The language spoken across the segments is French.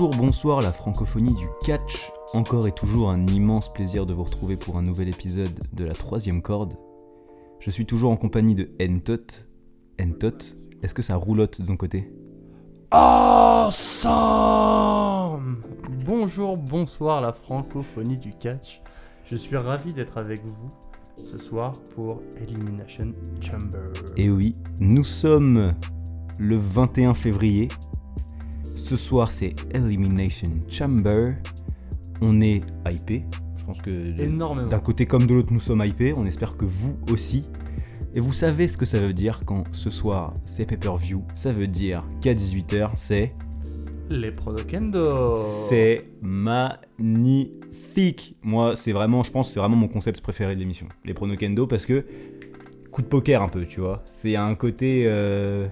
Bonjour, bonsoir la francophonie du catch. Encore et toujours un immense plaisir de vous retrouver pour un nouvel épisode de la troisième corde. Je suis toujours en compagnie de Entot. Entot, est-ce que ça roulotte de ton côté? Awesome Bonjour, bonsoir la francophonie du catch. Je suis ravi d'être avec vous ce soir pour Elimination Chamber. Et Eh oui, nous sommes le 21 février. Ce soir c'est Elimination Chamber. On est hypé. Je pense que d'un côté comme de l'autre nous sommes hypés. On espère que vous aussi. Et vous savez ce que ça veut dire quand ce soir c'est pay-per-view. Ça veut dire qu'à 18h c'est... Les Prodokendo. C'est magnifique. Moi, c'est vraiment, je pense, c'est vraiment mon concept préféré de l'émission. Les pronokendo parce que coup de poker un peu, tu vois. C'est un côté. euh,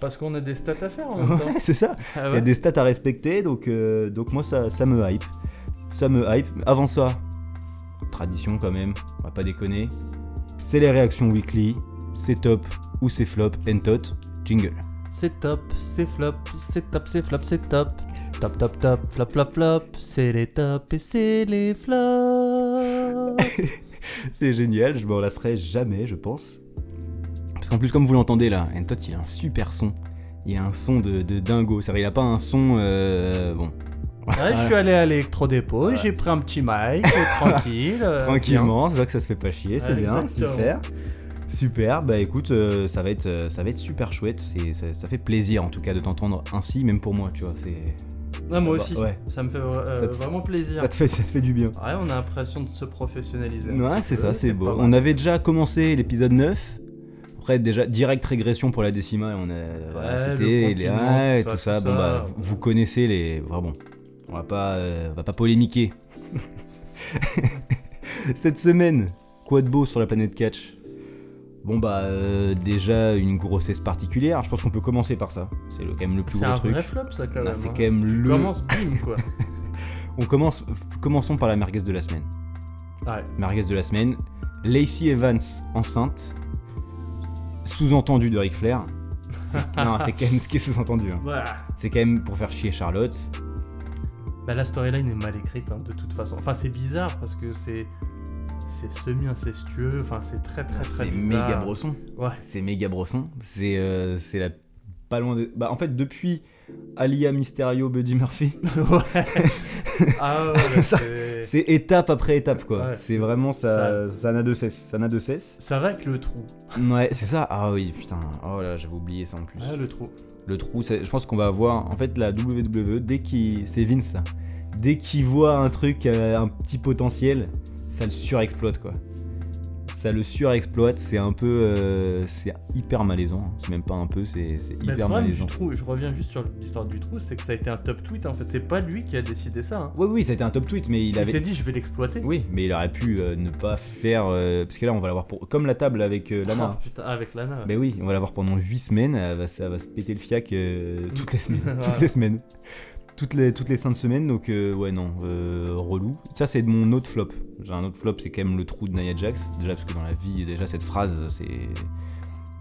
Parce qu'on a des stats à faire en même temps. Ouais, c'est ça. Ah Il y a des stats à respecter, donc, euh, donc moi ça, ça me hype. Ça me hype. Avant ça, tradition quand même, on va pas déconner. C'est les réactions weekly. C'est top ou c'est flop. Entot, jingle. C'est top, c'est flop, c'est top, c'est flop, c'est top. Top, top, top, flop, flop, flop. C'est les tops et c'est les flops. C'est génial, je m'en lasserai jamais, je pense. Parce qu'en plus, comme vous l'entendez là, Entot il a un super son. Il a un son de, de dingo. C'est vrai, il a pas un son. euh, bon, Ouais, je suis allé à l'électrodépôt, j'ai pris un petit mic, euh, tranquille. euh, tranquillement, c'est vrai que ça se fait pas chier, c'est bien, super. Super, bah écoute, euh, ça, va être, ça va être super chouette. C'est, ça, ça fait plaisir en tout cas de t'entendre ainsi, même pour moi, tu vois. C'est. Ouais, moi Bah, aussi, ouais. ça me fait euh, Ça te- vraiment plaisir. ça, te fait, ça te fait du bien. Ouais, on a l'impression de se professionnaliser. Ouais, c'est ça, c'est beau. On avait déjà commencé l'épisode 9. Après, déjà, direct régression pour la décima. et On a, voilà, le c'était les ouais, tout tout ça, tout Bon, ça. bah, vous- vous connaissez les. Vraiment. On va pas, euh, on va pas polémiquer. Cette semaine, quoi de beau sur la planète Catch? Bon, bah, euh, déjà une grossesse particulière. Je pense qu'on peut commencer par ça. C'est le- quand même le plus C'est gros un truc. vrai flop, ça, quand Ah, même. c'est hein. quand même Tu le- commences bim, quoi. On commence. Commençons par la merguez de la semaine. Ouais. Merguez de la semaine. Lacey Evans enceinte. Sous-entendu de Ric Flair. Non, c'est quand même ce qui est sous-entendu. hein. Voilà. C'est quand même pour faire chier Charlotte. Bah, la storyline est mal écrite, hein, de toute façon. Enfin, c'est bizarre parce que c'est. C'est semi-incestueux, enfin, c'est très très très C'est méga brosson. Ouais. C'est méga brosson. C'est euh, la pas loin de. Bah en fait depuis Alia Mysterio Buddy Murphy, ouais. Ah ouais, c'est. étape après étape quoi. Ouais, c'est vraiment ça, ça- n'a de cesse, ça n'a de cesse. Ça va avec le trou. Ouais, c'est ça. Ah oui, putain. Oh là, j'avais oublié ça en plus. Le trou. Le trou, je pense qu'on va avoir. En fait, la WWE, dès qu'il. C'est Vince. Dès qu'il voit un truc, euh, un petit potentiel, ça le surexploite, quoi. Ça le surexploite, c'est un peu. euh, c'est hyper malaisant. hein. C'est même pas un peu, c'est Mais le hyper problème malaisant. du trou, je reviens juste sur l'histoire du trou, c'est que ça a été un top tweet en fait. C'est pas lui qui a décidé ça. Hein. Oui, oui, ça a été un top tweet, mais il Il, avait. s'est dit, je vais l'exploiter. Oui, mais il aurait pu euh, ne pas faire. euh, parce que là, on va l'avoir pour. Comme la table avec Lana. Oh, putain, avec Lana. ouais. Mais oui, on va l'avoir pendant 8 semaines, elle va, ça va se péter le fiac toutes les semaines. Toutes les semaines. Toutes les, toutes les 5 semaines, donc euh, ouais, non, euh, relou. Ça, c'est mon autre flop. J'ai un autre flop, c'est quand même le trou de Nia Jax. Déjà, parce que dans la vie, déjà, cette phrase, c'est.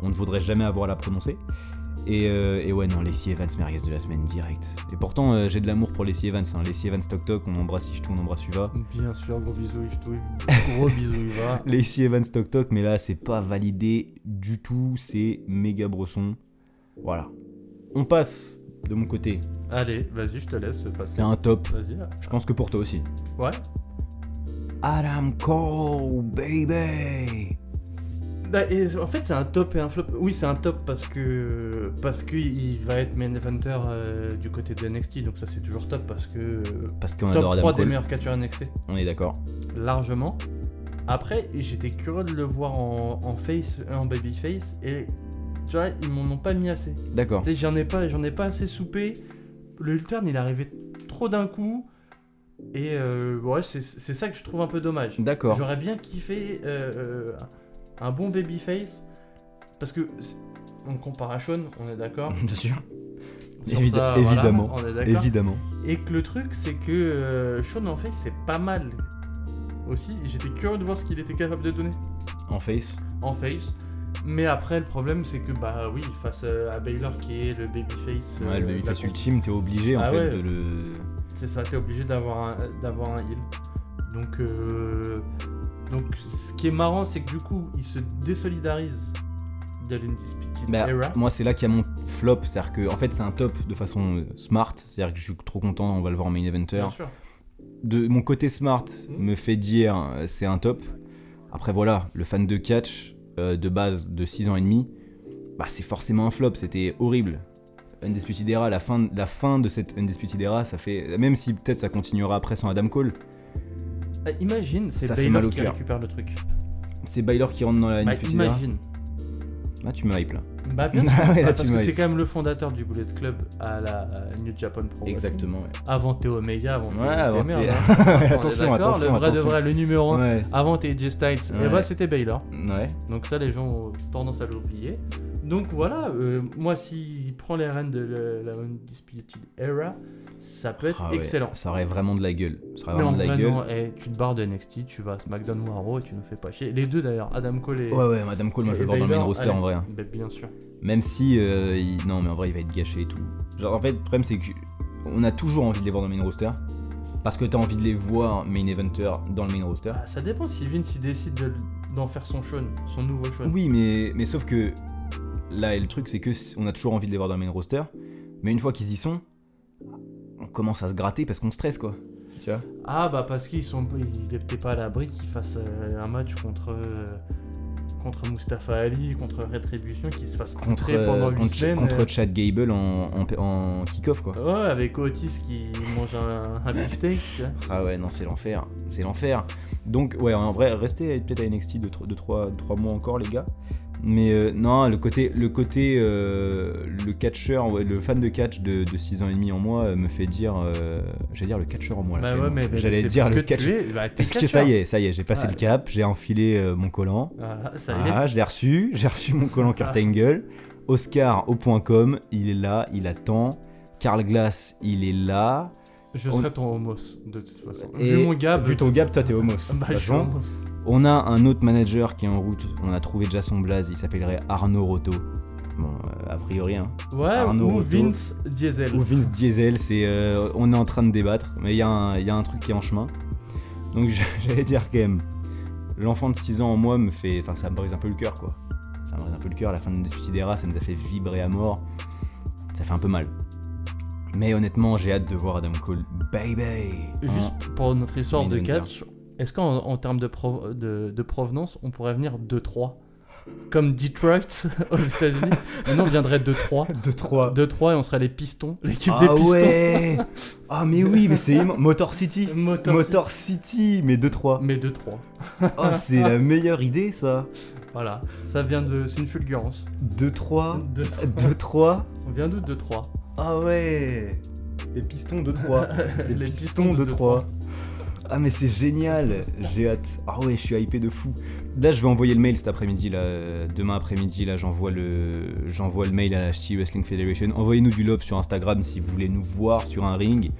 On ne voudrait jamais avoir à la prononcer. Et, euh, et ouais, non, Lacey Evans, merguez de la semaine, direct. Et pourtant, j'ai de l'amour pour Lacey Evans. Hein. Lacey Evans, toc toc, on embrasse Ishtou, on embrasse Uva. Bien sûr, gros bisous, Ishtou. Gros bisous, Iva. Lacey Evans Toc Toc, mais là c'est pas validé du tout, c'est méga brosson. Voilà. On passe de mon côté. Allez, vas-y, je te laisse passer. C'est un top. Vas-y. Je pense que pour toi aussi. Ouais. Adam Cole, baby. Bah, et en fait, c'est un top et un flop. Oui, c'est un top parce que parce que il va être main eventer euh, du côté de NXT, donc ça c'est toujours top parce que euh, Parce qu'on top adore 3 Adam des meilleurs catcheurs NXT, On est d'accord. largement. Après, j'étais curieux de le voir en, en face, en babyface, et tu vois, ils m'en ont pas mis assez. D'accord. J'en ai pas, ai pas assez soupé. Le turn, il est arrivé trop d'un coup, et euh, ouais, c'est ça que je trouve un peu dommage. D'accord. J'aurais bien kiffé euh, euh, un bon babyface. Parce que on compare à Sean, on est d'accord Bien sûr. Voilà, évidemment. on est d'accord. Évidemment. Et que le truc, c'est que euh, Sean en face, c'est pas mal aussi. J'étais curieux de voir ce qu'il était capable de donner En face. en face. Mais après, le problème, c'est que, bah oui, face euh, à Baylor qui est le babyface. Ouais, euh, le babyface ultime, t'es obligé en Ah fait ouais. de le. C'est ça, t'es obligé d'avoir un, d'avoir un heal. Donc, euh, donc, ce qui est marrant, c'est que du coup, il se désolidarise Bah, moi, c'est là qu'il y a mon flop. C'est-à-dire que, en fait, c'est un top de façon euh, smart. C'est-à-dire que je suis trop content, on va le voir en main eventer. Bien sûr. De mon côté smart Mhm. me fait dire euh, c'est un top. Après, voilà, le fan de catch euh, de base de 6 ans et demi, bah, c'est forcément un flop. C'était horrible. Undisputed Era, la fin, la fin de cette Undisputed Era, ça fait. Même si peut-être ça continuera après sans Adam Cole, Ah, imagine, c'est Baylor qui récupère le truc. c'est Baylor qui rentre dans la Bah, Undisputed Era. Là, tu me hype là. Bah, bien sûr. Ah ouais, là, tu parce que c'est quand même le fondateur du Bullet Club à la New Japan Pro. Exactement, ouais. Avant Théo Omega, avant Ouais, avant Théo- hein. Attention, attention, Le vrai de vrai, le numéro 1. Ouais. Avant TJ Styles, et Ouais. bah c'était Baylor. Ouais. Donc ça, les gens ont tendance à l'oublier. Donc voilà, euh, moi, s'il prend les rênes de le- la Undisputed Era, ça peut être Ah ouais, excellent. Ça aurait vraiment de la gueule. Ça aurait vraiment de la gueule. eh, tu te barres de NXT, tu vas à SmackDown ou à Raw et tu nous fais pas chier. Les deux d'ailleurs, Adam Cole et. Ouais, ouais, Madame Cole, moi je le vois dans le main roster allez. en vrai. hein. Bah, bien sûr. Même si. euh, il- Non, mais en vrai, il va être gâché et tout. Genre, en fait, le problème, c'est qu'on a toujours envie de les voir dans le main roster. Parce que t'as envie de les voir main eventer dans le main roster. Ah, ça dépend si Vince il décide de- d'en faire son show, son nouveau show. Oui, mais, mais sauf que. Là, le truc, c'est que on a toujours envie de les voir dans le main roster. Mais une fois qu'ils y sont, on commence à se gratter parce qu'on stresse, quoi. Tu vois Ah bah parce qu'ils sont, il est peut-être pas à l'abri qu'ils fassent euh, un match contre euh, contre Mustafa Ali, contre Retribution, qui se fasse Contre, contrer euh, pendant 8 contre, semaines. contre Chad Gable en, en, en kick-off, quoi. euh, Ouais, avec Otis qui mange un, un beefsteak. Ah ouais, non, c'est l'enfer. C'est l'enfer. Donc, ouais, en vrai, restez peut-être à NXT 2-3 mois encore, les gars. Mais euh, non, le côté, le côté, euh, le catcheur, le fan de catch de, de 6 ans et demi en moi euh, me fait dire, euh, j'allais dire le catcheur en moi. Bah ouais, mais, j'allais dire le que catch. es, bah, Parce que catcheur. ça y est, ça y est, j'ai passé le cap, j'ai enfilé euh, mon collant. Ah, ça y est. Ah, je l'ai reçu, j'ai reçu mon collant Kurt Ah. Angle. Oscar au point com, il est là, il attend. Carl Glass, il est là. Je on- serai ton homos, de toute façon. Et vu mon gap. vu ton gap, toi t'es homos. Bah, je suis homos. On a un autre manager qui est en route. On a trouvé déjà son blaze. Il s'appellerait Arnaud Roto. Bon, euh, a priori, hein. Ouais, Arnaud ou Roto. Vince Diesel. Ou Vince Diesel, c'est, euh, on est en train de débattre, mais il y, a un- il y a un truc qui est en chemin. Donc j'allais dire quand même, l'enfant de 6 ans en moi me fait, enfin ça me brise un peu le cœur quoi. Ça me brise un peu le cœur. La fin de Desputidera, ça nous a fait vibrer à mort. Ça fait un peu mal. Mais honnêtement, j'ai hâte de voir Adam Cole, baby. Juste pour notre histoire de catch, est-ce qu'en en termes de, pro- de, de provenance, on pourrait venir 2-3 Comme Detroit aux États-Unis Maintenant, on viendrait 2-3. 2-3. 2-3 et on serait les pistons, l'équipe Ah des pistons. ouais Ah mais oui, mais c'est. Motor City Motor Motor City, mais 2-3. Mais 2-3. Oh, c'est la meilleure idée ça Voilà, ça vient de. C'est une fulgurance. 2-3 2-3. 2-3 On vient d'où 2-3 Ah ouais Les pistons 2-3. Les, Les pistons pistons de 2-3. Ah mais c'est génial J'ai hâte. Ah ouais, je suis hypé de fou. Là, je vais envoyer le mail cet après-midi. là. Demain après-midi, là, j'envoie le, j'envoie le mail à la HT Wrestling Federation. Envoyez-nous du love sur Instagram si vous voulez nous voir sur un ring.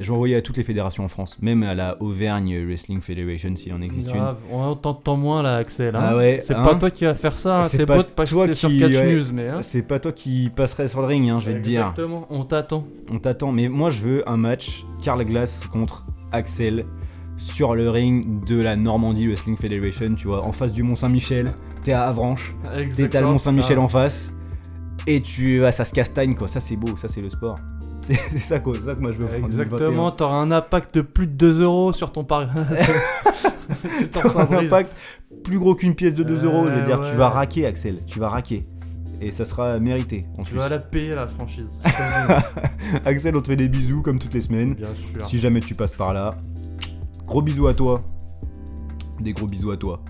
Je vais envoyer à toutes les fédérations en France, même à la Auvergne Wrestling Federation s'il en existe une. Grave, on t'entend moins là, Axel. hein. Ah ouais, c'est hein. pas toi qui vas faire ça, hein. C'est pas toi passer sur qui- Catch ouais. News, mais. Hein. C'est pas toi qui passerais sur le ring, hein, je vais te dire. Exactement, on t'attend. On t'attend, mais moi je veux un match Carl Glass contre Axel sur le ring de la Normandie Wrestling Federation, tu vois, en face du Mont Saint-Michel. T'es à Avranches, t'es t'as le Mont Saint-Michel en face, et tu ah, ça se castagne quoi. Ça c'est beau, ça c'est le sport. C'est ça quoi, ça que moi je veux. prendre Exactement, t'auras un impact de plus de 2 euros sur ton pari. Sur ton 2021. un impact plus gros qu'une pièce de 2 euros. Je veux dire, ouais. tu vas raquer Axel, tu vas raquer. Et ça sera mérité en Tu vas la payer la franchise. Axel, on te fait des bisous comme toutes les semaines. Bien sûr. Si jamais tu passes par là, gros bisous à toi. Des gros bisous à toi.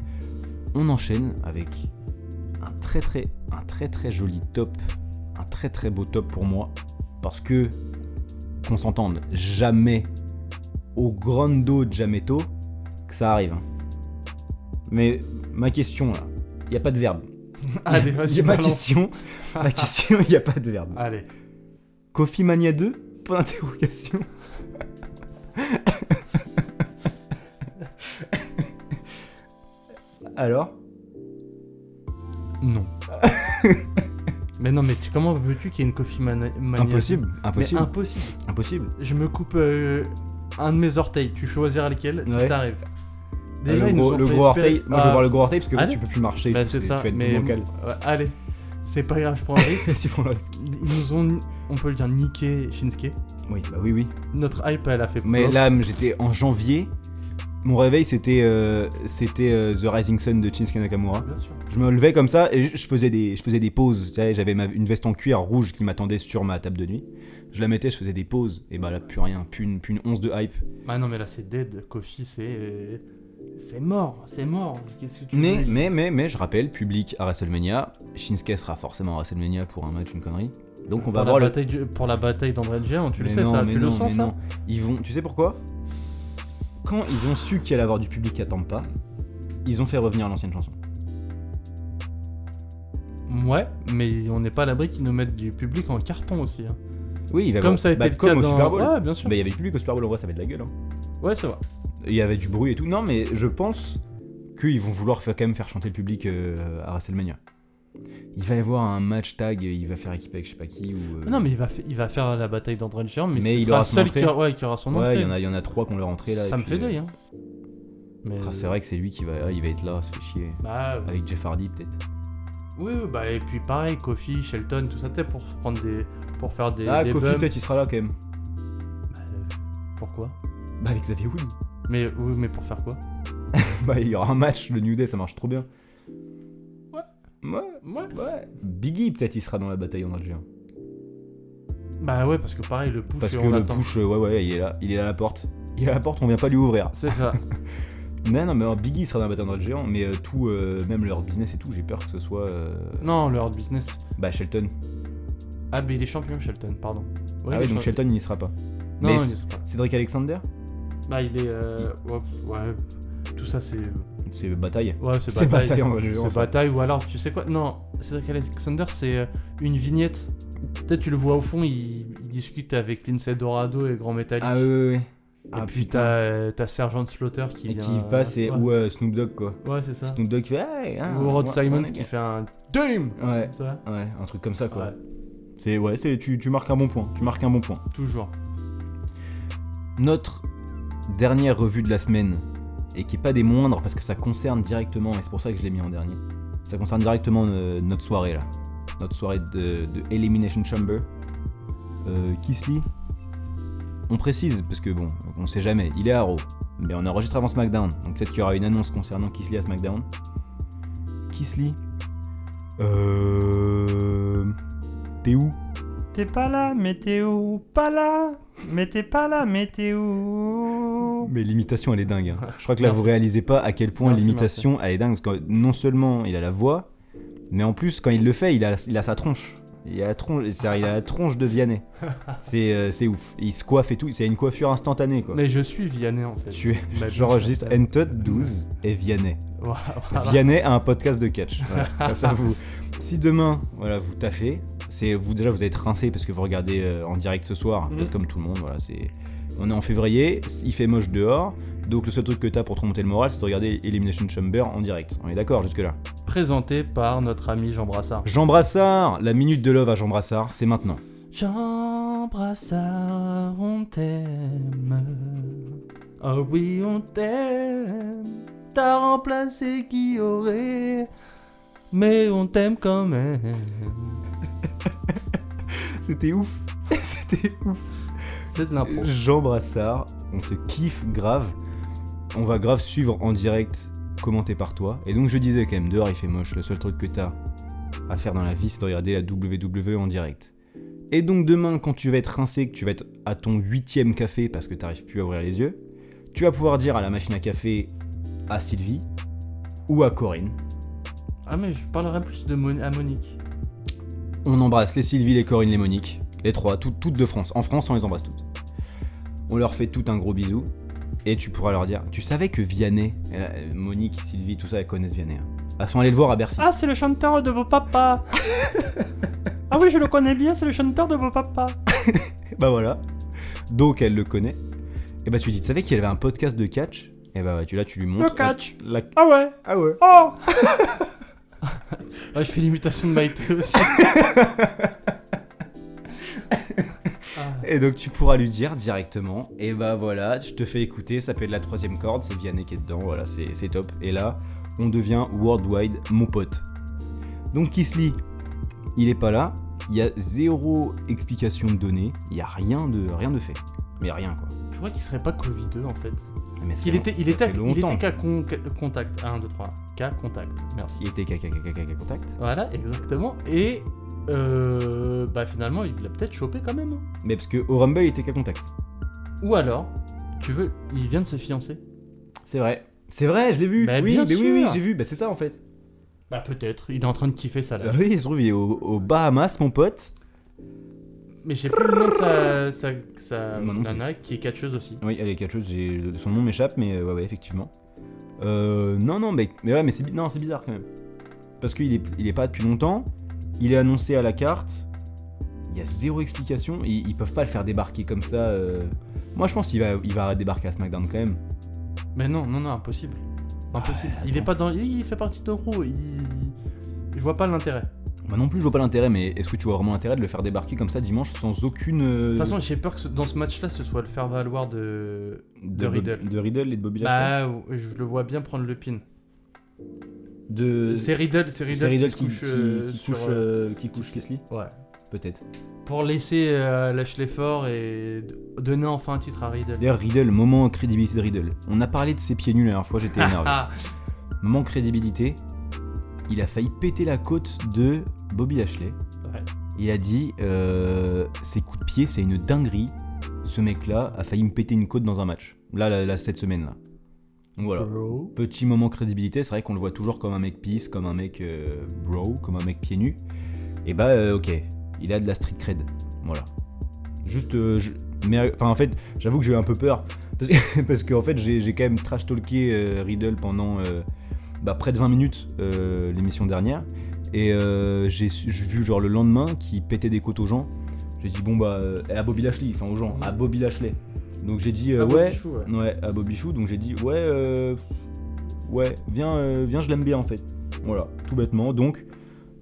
On enchaîne avec très très un très très joli top, un très très beau top pour moi parce que qu'on s'entende, jamais au grando de Jameto que ça arrive. hein. Mais ma question là, il y a pas de verbe. Allez, vas-y, ma question, ma question, il y a pas de verbe. Allez. Coffee Mania 2 Point d'interrogation. Alors? Non. Mais non, mais tu- comment veux-tu qu'il y ait une coffee mania Impossible, Mais impossible, impossible. Je me coupe euh, un de mes orteils. Tu choisiras lequel si Ouais. ça arrive. Euh, Déjà, le ils nous gros, ont le fait gros espérer- orteil, moi je Ah, veux voir le gros orteil parce que là allez. tu peux plus marcher. et Bah, tout, c'est ça. Tu vas être Mais ouais, allez, c'est pas grave, je prends le risque. Si le risque. Ils nous ont, on peut le dire, niqué Shinsuke. Oui, bah oui, oui. Notre hype, elle a fait Mais là, j'étais en janvier. Mon réveil, c'était euh, c'était euh, The Rising Sun de Shinsuke Nakamura. Bien sûr. Je me levais comme ça et je faisais des, je faisais des pauses. J'avais une veste en cuir rouge qui m'attendait sur ma table de nuit. Je la mettais, je faisais des pauses. Et bah là, plus rien, plus une, plus une once de hype. Ah non, mais là, c'est dead. Kofi, c'est. C'est mort, c'est mort. Qu'est-ce que tu Mais, veux mais, mais, mais, je rappelle, public à WrestleMania. Shinsuke sera forcément à WrestleMania pour un match, une connerie. Donc on va pour, la voir le. bataille du- pour la bataille d'André Géant, tu le sais, non, ça mais Tu le sens, ça non. Ils vont. Tu sais pourquoi? Quand ils ont su qu'il allait avoir du public à Tampa, ils ont fait revenir l'ancienne chanson. Ouais, mais on n'est pas à l'abri qu'ils nous mettent du public en carton aussi. hein. Oui, il va y Comme avoir- ça a été bah, le comme cas au dans. Super Bowl. Bien sûr. Bah, il y avait du public au Super Bowl, en vrai, ça va être de la gueule. hein. Ouais, c'est vrai. Il y avait du bruit et tout. Non, mais je pense qu'ils vont vouloir faire, quand même faire chanter le public euh, à WrestleMania. Il va y avoir un match tag, il va faire équipe avec je sais pas qui. Ou, euh, Non, mais il va, il va faire la bataille d'André Géant, mais, Mais il sera aura le son seul qui aura, ouais, qui aura son Ouais, entrée. il y, en a, il y en a trois qui ont leur entrée là. ça me fait deuil. euh, Hein. Mais... ah, c'est vrai que c'est lui qui va, il va être là, ça fait chier. Bah, Avec Jeff Hardy peut-être. oui, bah, et puis pareil, Kofi, Shelton, tout ça, peut-être pour prendre des. pour faire des. Ah, des Kofi peut-être il sera là quand même. Bah, euh, pourquoi? Bah avec Xavier Wood. Mais oui, mais pour faire quoi? Bah il y aura un match, le New Day ça marche trop bien. Ouais. Ouais. Ouais. Ouais. Biggie peut-être il sera dans la bataille en Géant. Bah ouais, parce que pareil, le push, Parce que on le push, euh, ouais ouais, il est là, il est à la porte. Il est à la porte, on vient pas lui ouvrir. C'est ça. Non, non, mais alors, Biggie sera dans la bataille le géant, mais euh, tout, euh, même leur business et tout, j'ai peur que ce soit. euh, non, le hard business. Bah, Shelton. Ah, mais il est champion, Shelton, pardon. ah il oui, est donc Shelton il n'y sera pas. Non, mais il est pas. Cédric Alexander? Bah, il est. Euh... Ouais, ouais, tout ça, c'est. C'est bataille. Ouais, c'est C'est bataille. C'est bataille, ou alors, tu sais quoi Non, Cédric Alexander, c'est euh, une vignette. Peut-être tu le vois au fond, il, il discute avec Lindsay Dorado et Grand Metallic. Ah oui, oui, oui. Et Ah, puis putain. t'as euh, t'as Sergeant Slaughter qui Et vient. qui passe, et, ouais. ou euh, Snoop Dogg quoi. Ouais, c'est ça. Snoop Dogg qui fait. Hey, hein, Ou Rod ouais, Simons qui fait un Damn Ouais, ouais, un truc comme ça quoi. Ouais, C'est, ouais, c'est, tu, tu marques un bon point. Tu marques un bon point. toujours. Notre dernière revue de la semaine, et qui est pas des moindres parce que ça concerne directement, et c'est pour ça que je l'ai mis en dernier, ça concerne directement euh, notre soirée là. Notre soirée de, Elimination Chamber. Euh, on précise, parce que bon, on sait jamais, il est à Raw, mais on enregistre avant SmackDown, donc peut-être qu'il y aura une annonce concernant Kisly à SmackDown. Kisly, euh. T'es où? T'es pas là, mais t'es où? Pas là, mais t'es pas là, où? Mais l'imitation, elle est dingue. hein. Je crois que là, Merci. vous réalisez pas à quel point l'imitation, elle est dingue. Parce que non seulement il a la voix, mais en plus, quand il le fait, il a, il a sa tronche. Il a la tronche, il a la tronche de Vianney. C'est euh, c'est ouf. Il se coiffe et tout. C'est une coiffure instantanée, quoi. Mais je suis Vianney en fait. Tu es, Bah, j'enregistre. Entot 12 et Vianney. Voilà, voilà. Vianney a un podcast de catch. Voilà. Comme ça, vous, si demain, voilà, vous taffez, c'est vous déjà vous êtes rincé parce que vous regardez euh, en direct ce soir, peut-être comme tout le monde. Voilà, c'est, on est en février, il fait moche dehors, donc le seul truc que t'as pour te remonter le moral, c'est de regarder Elimination Chamber en direct. On est d'accord jusque là. Présenté par notre ami Jean Brassard. Jean Brassard, la minute de love à Jean Brassard, c'est maintenant. Jean Brassard, on t'aime. Oh oui, on t'aime. T'as remplacé qui aurait. Mais on t'aime quand même. C'était ouf. C'était ouf. C'est de l'impro. Jean Brassard, on te kiffe grave. On va grave suivre en direct, commenté par toi. Et donc je disais quand même, dehors il fait moche, le seul truc que t'as à faire dans la vie c'est de regarder la WWE en direct. Et donc demain quand tu vas être rincé, que tu vas être à ton huitième café parce que t'arrives plus à ouvrir les yeux, tu vas pouvoir dire à la machine à café à Sylvie ou à Corinne. Ah, mais je parlerai plus de Mon- à Monique. On embrasse les Sylvie, les Corinne, les Monique, les trois, toutes, toutes de France. En France, on les embrasse toutes. On leur fait tout un gros bisou. Et tu pourras leur dire, tu savais que Vianney, euh, Monique, Sylvie, tout ça, elles connaissent Vianney. hein. Elles sont allées le voir à Bercy. Ah, c'est le chanteur de vos papas Ah oui, je le connais bien, c'est le chanteur de vos papas Bah voilà. Donc elle le connaît. Et bah tu dis, tu savais qu'il y avait un podcast de catch? Et bah tu là, tu lui montres. Le catch la- Ah ouais Ah ouais. Oh Ah, je fais l'imitation de Maïté aussi. Et donc tu pourras lui dire directement, et bah voilà, je te fais écouter, ça fait de la troisième corde, c'est Vianney qui est dedans, voilà, c'est c'est top. Et là, on devient worldwide mon pote. Donc Kisly, il est pas là, il y a zéro explication de données, il y a rien de, rien de fait. Mais rien quoi. Je crois qu'il serait pas Covid en fait. Mais Il était, il était, il était qu'à con- qu'à contact. 1, 2, 3. Qu'à contact. Merci. Il était caca contact. Voilà, exactement. Et euh, bah finalement, il l'a peut-être chopé quand même. Mais parce que au Rumble, il était qu'à contact. Ou alors, tu veux, il vient de se fiancer. C'est vrai. C'est vrai, je l'ai vu. Bah, oui, mais oui, oui, j'ai vu. Bah c'est ça en fait. Bah peut-être, il est en train de kiffer ça Ah là. oui, il se trouve, il est au, Bahamas, mon pote. Mais j'ai plus le nom de sa, sa, sa Moi non plus. nana qui est catcheuse aussi. Oui, elle est j'ai- son nom m'échappe, mais euh, ouais, ouais, effectivement. Euh, non, non, mais, mais ouais, mais c'est bi- non, c'est bizarre quand même. Parce qu'il est, il est pas depuis longtemps, il est annoncé à la carte, il y a zéro explication, ils, ils peuvent pas le faire débarquer comme ça. euh. Moi, je pense qu'il va, il va débarquer à SmackDown quand même. Mais non, non, non, impossible. Impossible. il est pas dans. Il fait partie de Raw. Il... Je vois pas l'intérêt. Moi non plus, je vois pas l'intérêt, mais est-ce que tu vois vraiment l'intérêt de le faire débarquer comme ça dimanche sans aucune. euh, De toute façon, j'ai peur que ce- dans ce match-là, ce soit le faire valoir de. de Riddle. De Riddle et de Bobby Lashley. Bah, je le vois bien prendre le pin. de... C'est Riddle, c'est c'est Riddle, Riddle qui, couche. qui- euh, qui sur, euh, euh, qui couche Kesley Ouais. Peut-être. Pour laisser euh, Lashley fort et d- donner enfin un titre à Riddle. D'ailleurs, Riddle, moment crédibilité de Riddle. On a parlé de ses pieds nuls la dernière fois, j'étais énervé. Ah, moment crédibilité, il a failli péter la côte de Bobby Lashley. ouais. Il a dit euh, ses coups de pied, c'est une dinguerie. Ce mec-là a failli me péter une côte dans un match. Là, là, là, cette semaine-là. Donc voilà. Bro. Petit moment crédibilité, c'est vrai qu'on le voit toujours comme un mec peace, comme un mec euh, bro, comme un mec pieds nus. Et bah, euh, ok, il a de la street cred. Voilà. Juste, euh, je- mais enfin, en fait, j'avoue que j'ai eu un peu peur. Parce que, parce qu'en fait, j'ai quand même trash talké euh, Riddle pendant bah, près de 20 minutes euh, l'émission dernière. Et euh, j'ai vu, genre, le lendemain, qui pétait des côtes aux gens. J'ai dit, bon, bah, euh, à Bobby Lashley, enfin aux gens, à Bobby Lashley. Donc j'ai dit, euh, ouais. Bobby Chou, ouais. Ouais, à Bobby Chou, donc j'ai dit ouais, euh, ouais, viens, euh, viens, je l'aime bien en fait. Voilà, tout bêtement. Donc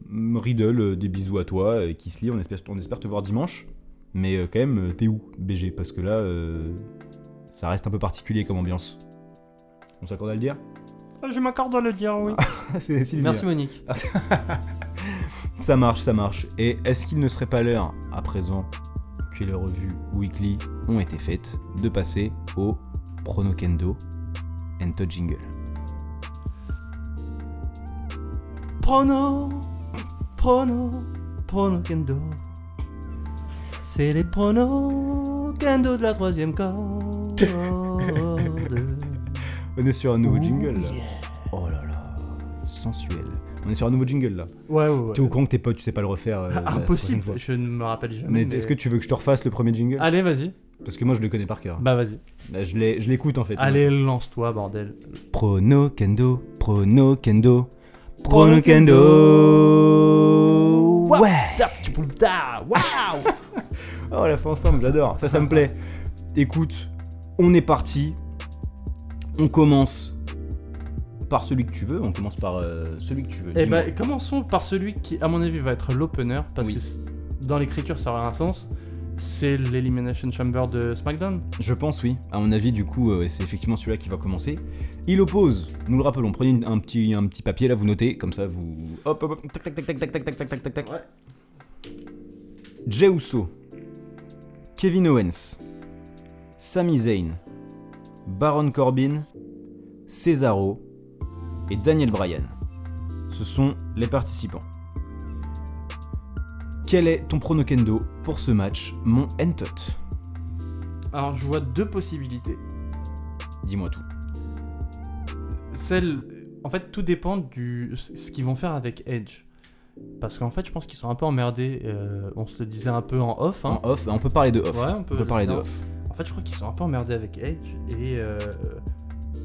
mm, Riddle, des bisous à toi, euh, Kisly, on espère, on espère te voir dimanche. Mais quand même, t'es où, BG Parce que là, ça reste un peu particulier comme ambiance. On s'accorde à le dire? Je m'accorde à le dire, oui. C'est. Merci Monique. Ça marche, ça marche. Et est-ce qu'il ne serait pas l'heure, à présent que les revues weekly ont été faites, de passer au Pronokendo Ento Jingle? Prono, prono, prono kendo. C'est les pronos kendo de la troisième corde. On est sur un nouveau Ouh, jingle là. yeah. Oh là là, sensuel. On est sur un nouveau jingle là. Ouais, ouais, ouais. T'es au courant que t'es pas, tu sais pas le refaire euh, la Impossible, prochaine fois. je ne me rappelle jamais. Mais mais- est-ce que tu veux que je te refasse le premier jingle? Allez, vas-y. Parce que moi je le connais par cœur. Bah, vas-y. Bah, je l'ai- je l'écoute en fait. Allez, lance-toi, bordel. Prono Kendo, Prono Kendo, Prono Kendo. Ouais. Tap, tu poum, ta, Waouh Oh, on l'a fait ensemble, j'adore. Ça, ça me plaît. Écoute, on est parti. On commence par celui que tu veux. On commence par euh, celui que tu veux. Eh bah, commençons par celui qui, à mon avis, va être l'opener. Parce Oui. que dans l'écriture, ça aura un sens. C'est l'Elimination Chamber de SmackDown. Je pense oui. À mon avis, du coup, euh, c'est effectivement celui-là qui va commencer. Il oppose, nous le rappelons, prenez une- un petit, un petit papier là, vous notez, comme ça vous. Hop, hop, hop, tac, tac, tac, tac, tac, tac, tac, tac, tac, tac. Ouais. Jey Uso, Kevin Owens, Sami Zayn, Baron Corbin, Cesaro et Daniel Bryan. Ce sont les participants. Quel est ton pronokendo pour ce match, mon Entot Alors, je vois deux possibilités. Dis-moi tout. Celle. En fait, tout dépend du ce qu'ils vont faire avec Edge. Parce qu'en fait, je pense qu'ils sont un peu emmerdés. euh, on se le disait un peu en off. Hein. En off, on peut parler de off. Ouais, on peut, on peut parler de off. Fait, je crois qu'ils sont un peu emmerdés avec Edge. Et euh,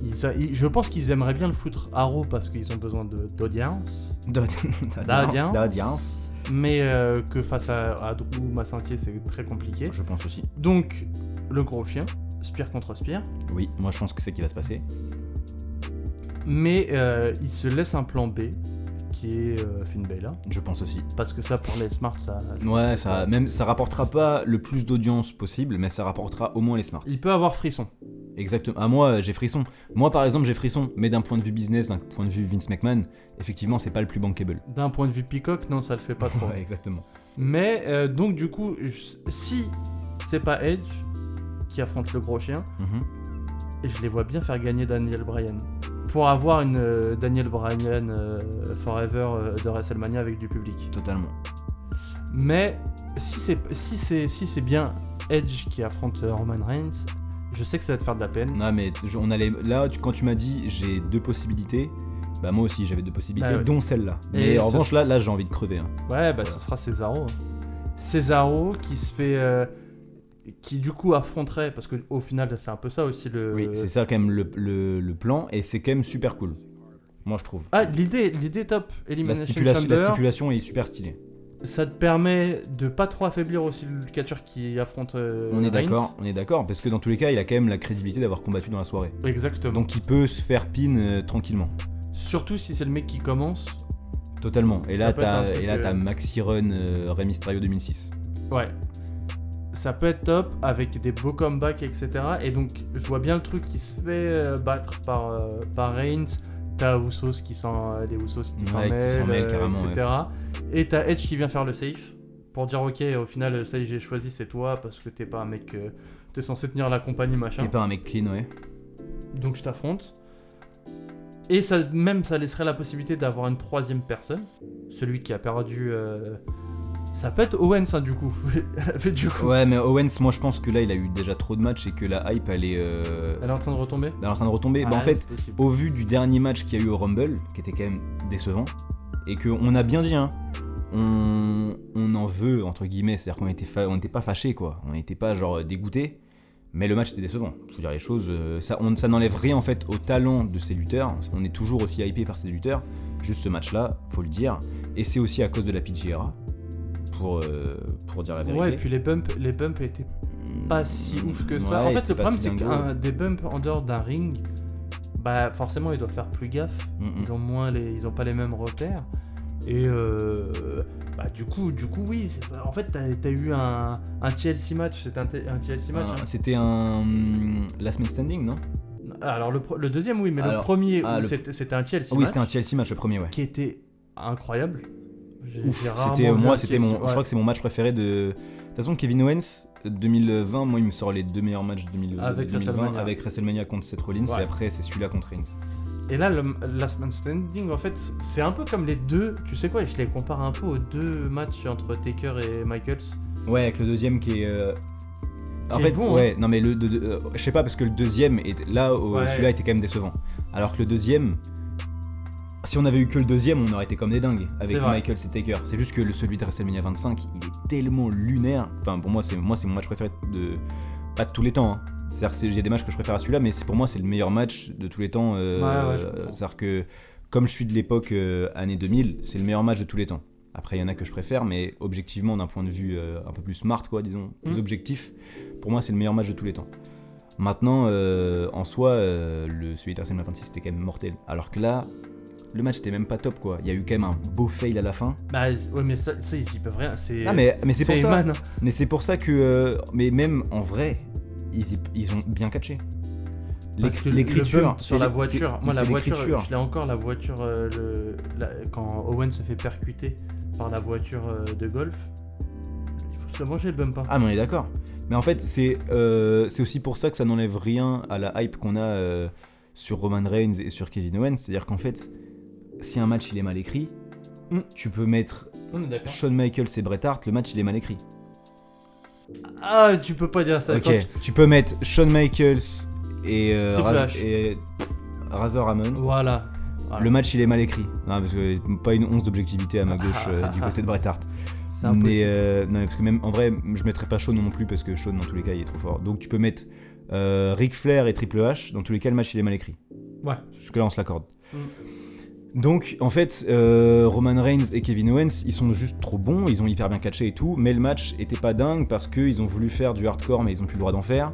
ils a- ils- je pense qu'ils aimeraient bien le foutre à Raw parce qu'ils ont besoin d'audience. D'audience. Mais euh, que face à, à Drew Massintier, c'est très compliqué. Je pense aussi. Donc, le gros chien, Spear contre Spear. Oui, moi je pense que c'est ce qui va se passer. Mais euh, il se laisse un plan B est euh, Finn Balor. Je pense aussi. Parce que ça, pour les Smart, ça. Ouais, ça, même, ça rapportera pas le plus d'audience possible, mais ça rapportera au moins les smarts. Il peut avoir frisson. Exactement. Ah, moi, j'ai frisson. Moi, par exemple, j'ai frisson, mais d'un point de vue business, d'un point de vue Vince McMahon, effectivement, c'est pas le plus bankable. D'un point de vue Peacock, non, ça le fait pas trop. Ouais, exactement. Mais euh, donc, du coup, si c'est pas Edge qui affronte le gros chien, Mhm. je les vois bien faire gagner Daniel Bryan. Pour avoir une euh, Daniel Bryan euh, Forever euh, de WrestleMania avec du public. Totalement. Mais si c'est si c'est si c'est bien Edge qui affronte Roman Reigns, je sais que ça va te faire de la peine. Non, mais je- on allait. Là, tu- quand tu m'as dit j'ai deux possibilités, bah moi aussi j'avais deux possibilités, Bah ouais. dont celle-là. Et Mais en ce- revanche, là, là j'ai envie de crever. hein. Ouais, bah ce sera Cesaro. hein. Cesaro qui se fait euh, qui du coup affronterait parce que au final c'est un peu ça aussi le Oui, c'est ça quand même le, le- le plan, et c'est quand même super cool. Moi, je trouve. Ah, l'idée l'idée top La Elimination stipulation, la stipulation est super stylée. ça te permet de pas trop affaiblir aussi le catcheur qui affronte euh, on est d'accord, on est d'accord, parce que dans tous les cas, il a quand même la crédibilité d'avoir combattu dans la soirée. Exactement. Donc il peut se faire pin euh, tranquillement. Surtout si c'est le mec qui commence. Totalement. Et là, t'as truc, et là, euh, Maxi Run euh, Rey Mysterio 2006. Ouais. Ça peut être top avec des beaux comebacks, etc. Et donc, je vois bien le truc qui se fait euh, battre par, euh, par Reigns. T'as Usos qui s'en, euh, les Usos qui s'en Ouais, mêlent, carrément, etc. Et t'as Edge qui vient faire le safe pour dire ok, au final, ça y j'ai choisi, c'est toi parce que t'es pas un mec, t'es censé tenir la compagnie machin. T'es pas un mec clean, ouais. Donc je t'affronte. Et ça, même ça laisserait la possibilité d'avoir une troisième personne, celui qui a perdu. Ça peut être Owens hein, du coup. du coup. Ouais, mais Owens, moi je pense que là, il a eu déjà trop de matchs et que la hype, elle est, euh, Elle est en train de retomber. elle est en train de retomber. bah, en Ah, fait, au vu du dernier match qu'il y a eu au Rumble, qui était quand même décevant, et qu'on a bien dit, hein, on, on en veut, entre guillemets, c'est-à-dire qu'on était fa- on n'était pas fâchés, quoi. On n'était pas genre dégoûtés, mais le match était décevant. Je veux dire les choses, euh, ça, on- ça n'enlève rien en fait au talent de ces lutteurs. On est toujours aussi hypé par ces lutteurs. Juste ce match-là, faut le dire. Et c'est aussi à cause de la PGRA, pour, euh, pour dire la vérité. Ouais, et puis les bumps, les bumps étaient pas si ouf que ça. Ouais, en fait, le problème, si c'est que des bumps en dehors d'un ring, bah forcément, ils doivent faire plus gaffe. Mm, mm. Ils ont moins les, ils ont pas les mêmes repères. Et euh, bah du coup, du coup, oui. En fait, t'as as eu un, un TLC match. C'était un, TLC match. Hein. C'était un Last Man Standing, non? Alors le, le deuxième, oui, mais le premier, ah, le- c'était un TLC Oui, match c'était un TLC match le premier, ouais. qui était incroyable. C'était moi, c'était mon, ouais. je crois que c'est mon match préféré de. De toute façon, Kevin Owens 2020, moi il me sort les deux meilleurs matchs de 2000 Avec 2020 WrestleMania. avec WrestleMania contre Seth Rollins Ouais. et après c'est celui-là contre Reigns. Et là, le Last Man Standing, en fait, c'est un peu comme les deux. Tu sais quoi Je les compare un peu aux deux matchs entre Taker et Michaels. Ouais, avec le deuxième qui est. euh, En est fait, bon, hein. ouais, non mais le, de- de- euh, je sais pas parce que le deuxième est là, Ouais. celui-là était quand même décevant. Alors que le deuxième, si on avait eu que le deuxième, on aurait été comme des dingues avec. Michael et Taker. C'est juste que le, celui de WrestleMania 25, il est tellement lunaire. Enfin, pour moi, c'est moi c'est mon match préféré de pas de tous les temps. hein. C'est-à-dire il y a des matchs que je préfère à celui-là, mais c'est pour moi c'est le meilleur match de tous les temps. euh, Ouais, ouais. C'est-à-dire que comme je suis de l'époque euh, année 2000, c'est le meilleur match de tous les temps. Après, il y en a que je préfère, mais objectivement, d'un point de vue euh, un peu plus smart, quoi, disons, plus Mm. objectif, pour moi, c'est le meilleur match de tous les temps. Maintenant, en soi, le, celui de WrestleMania 26, c'était quand même mortel. Alors que là, le match était même pas top, quoi. Il y a eu quand même un beau fail à la fin. Bah, ouais, mais ça, ça, ils peuvent rien. C'est. Ah, mais- mais c'est pour ça. Hein. Mais c'est pour ça que. euh, mais même en vrai, ils, y- ils ont bien catché. L'écriture. sur la voiture. Moi, la voiture, je l'ai encore, la voiture. euh, le, la- quand Owen se fait percuter par la voiture euh, de golf, il faut se le manger le bump. hein. Ah, mais on est d'accord. Mais en fait, c'est c'est aussi pour ça que ça n'enlève rien à la hype qu'on a sur Roman Reigns et sur Kevin Owens. C'est-à-dire qu'en fait, si un match il est mal écrit, Mm. tu peux mettre On est d'accord. Shawn Michaels et Bret Hart, le match il est mal écrit. Ah, tu peux pas dire ça. Ok, tu- tu peux mettre Shawn Michaels et, euh, Raz- et Razor Ramon. Voilà. Voilà. Le match il est mal écrit. Non, parce que pas une once d'objectivité à ma gauche euh, du côté de Bret Hart. C'est impossible. Mais euh, non, parce que même en vrai, je mettrais pas Shawn non plus parce que Shawn dans tous les cas il est trop fort. Donc tu peux mettre euh, Ric Flair et Triple H. Dans tous les cas, le match il est mal écrit. Ouais. Jusque là on se l'accorde. Mm. Donc en fait, euh, Roman Reigns et Kevin Owens, ils sont juste trop bons, ils ont hyper bien catché et tout, mais le match était pas dingue parce qu'ils ont voulu faire du hardcore mais ils ont plus le droit d'en faire.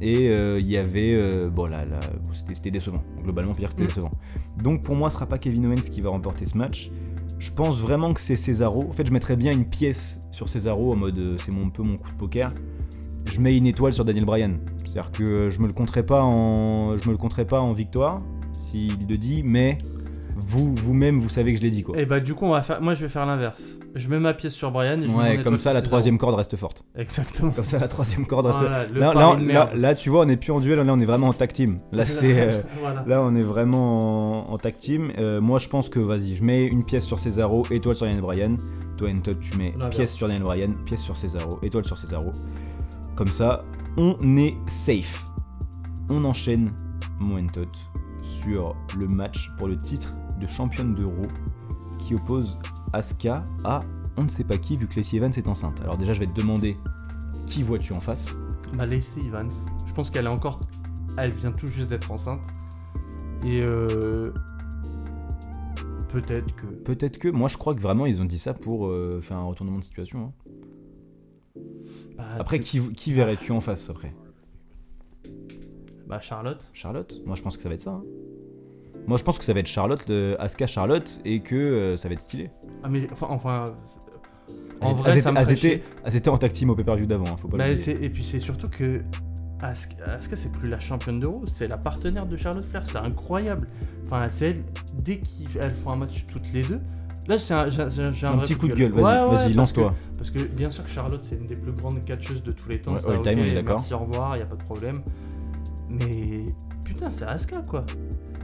Et euh, il y avait. euh, bon là, là c'était décevant. Globalement, que c'était Mm. décevant. Donc pour moi, ce sera pas Kevin Owens qui va remporter ce match. Je pense vraiment que c'est Cesaro. En fait, je mettrais bien une pièce sur Cesaro en mode c'est mon, un peu mon coup de poker. Je mets une étoile sur Daniel Bryan. C'est-à-dire que je me le compterai pas en, je me le compterai pas en victoire s'il le dit, mais vous vous-même vous savez que je l'ai dit quoi. Et bah du coup on va faire, moi je vais faire l'inverse. Je mets ma pièce sur Brian et je Ouais, comme ça la troisième corde reste forte. Exactement. Comme ça la troisième corde reste. Voilà, là, tu vois, on n'est plus en duel, là on est vraiment en tag team. Là c'est. euh, Voilà. Là, on est vraiment en, en tag team. Euh, moi, je pense que, vas-y, je mets une pièce sur Cesaro, étoile sur Daniel Bryan. Toi, Todd, tu mets pièce sur Daniel Bryan, pièce sur Cesaro, étoile sur Cesaro. Comme ça, on est safe. On enchaîne, mon Todd, sur le match pour le titre de championne d'Euro qui oppose Asuka à on ne sait pas qui, vu que Lacey Evans est enceinte. Alors, déjà, je vais te demander qui vois-tu en face? Bah Lacey Evans, je pense qu'elle est encore, elle vient tout juste d'être enceinte et euh... peut-être que Peut-être que, moi, je crois que vraiment, ils ont dit ça pour euh, faire un retournement de situation. hein. bah, Après, tu- qui, qui verrais-tu en face après? Bah Charlotte. Charlotte? Moi, je pense que ça va être ça. hein. Moi, je pense que ça va être Charlotte, euh, Asuka Charlotte, et que euh, ça va être stylé. Ah mais enfin, enfin en vrai elles ça me elles étaient, elles étaient en tag team au pay-per-view d'avant, hein, faut pas Bah, et puis c'est surtout que Asuka, c'est plus la championne d'Euro, c'est la partenaire de Charlotte Flair, c'est incroyable. Enfin, c'est elle, dès qu'elles font un match toutes les deux, là c'est un, un, Un petit coup de gueule, vas-y, ouais, lance-toi. que- Parce que bien sûr que Charlotte c'est une des plus grandes catcheuses de tous les temps, Ouais, ça all ok, time, on est d'accord. merci, au revoir, y a pas de problème. Mais putain, c'est Asuka quoi.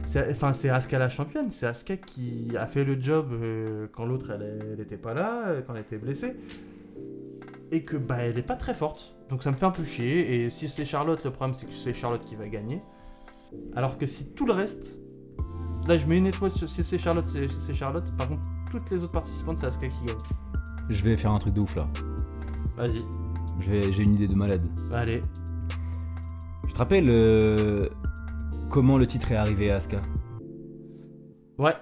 C'est- Enfin, c'est Asuka la championne, c'est Asuka qui a fait le job euh, quand l'autre elle, elle était pas là, euh, quand elle était blessée. Et que bah elle est pas très forte. Donc ça me fait un peu chier. Et si c'est Charlotte, le problème c'est que c'est Charlotte qui va gagner. Alors que si tout le reste. Là je mets une étoile sur. Si c'est Charlotte, c'est Charlotte. Par contre, toutes les autres participantes, c'est Asuka qui gagne. Je vais faire un truc de ouf là. Vas-y. Je J'ai une idée de malade. Allez. Tu te rappelles euh, comment le titre est arrivé à Asuka Ouais.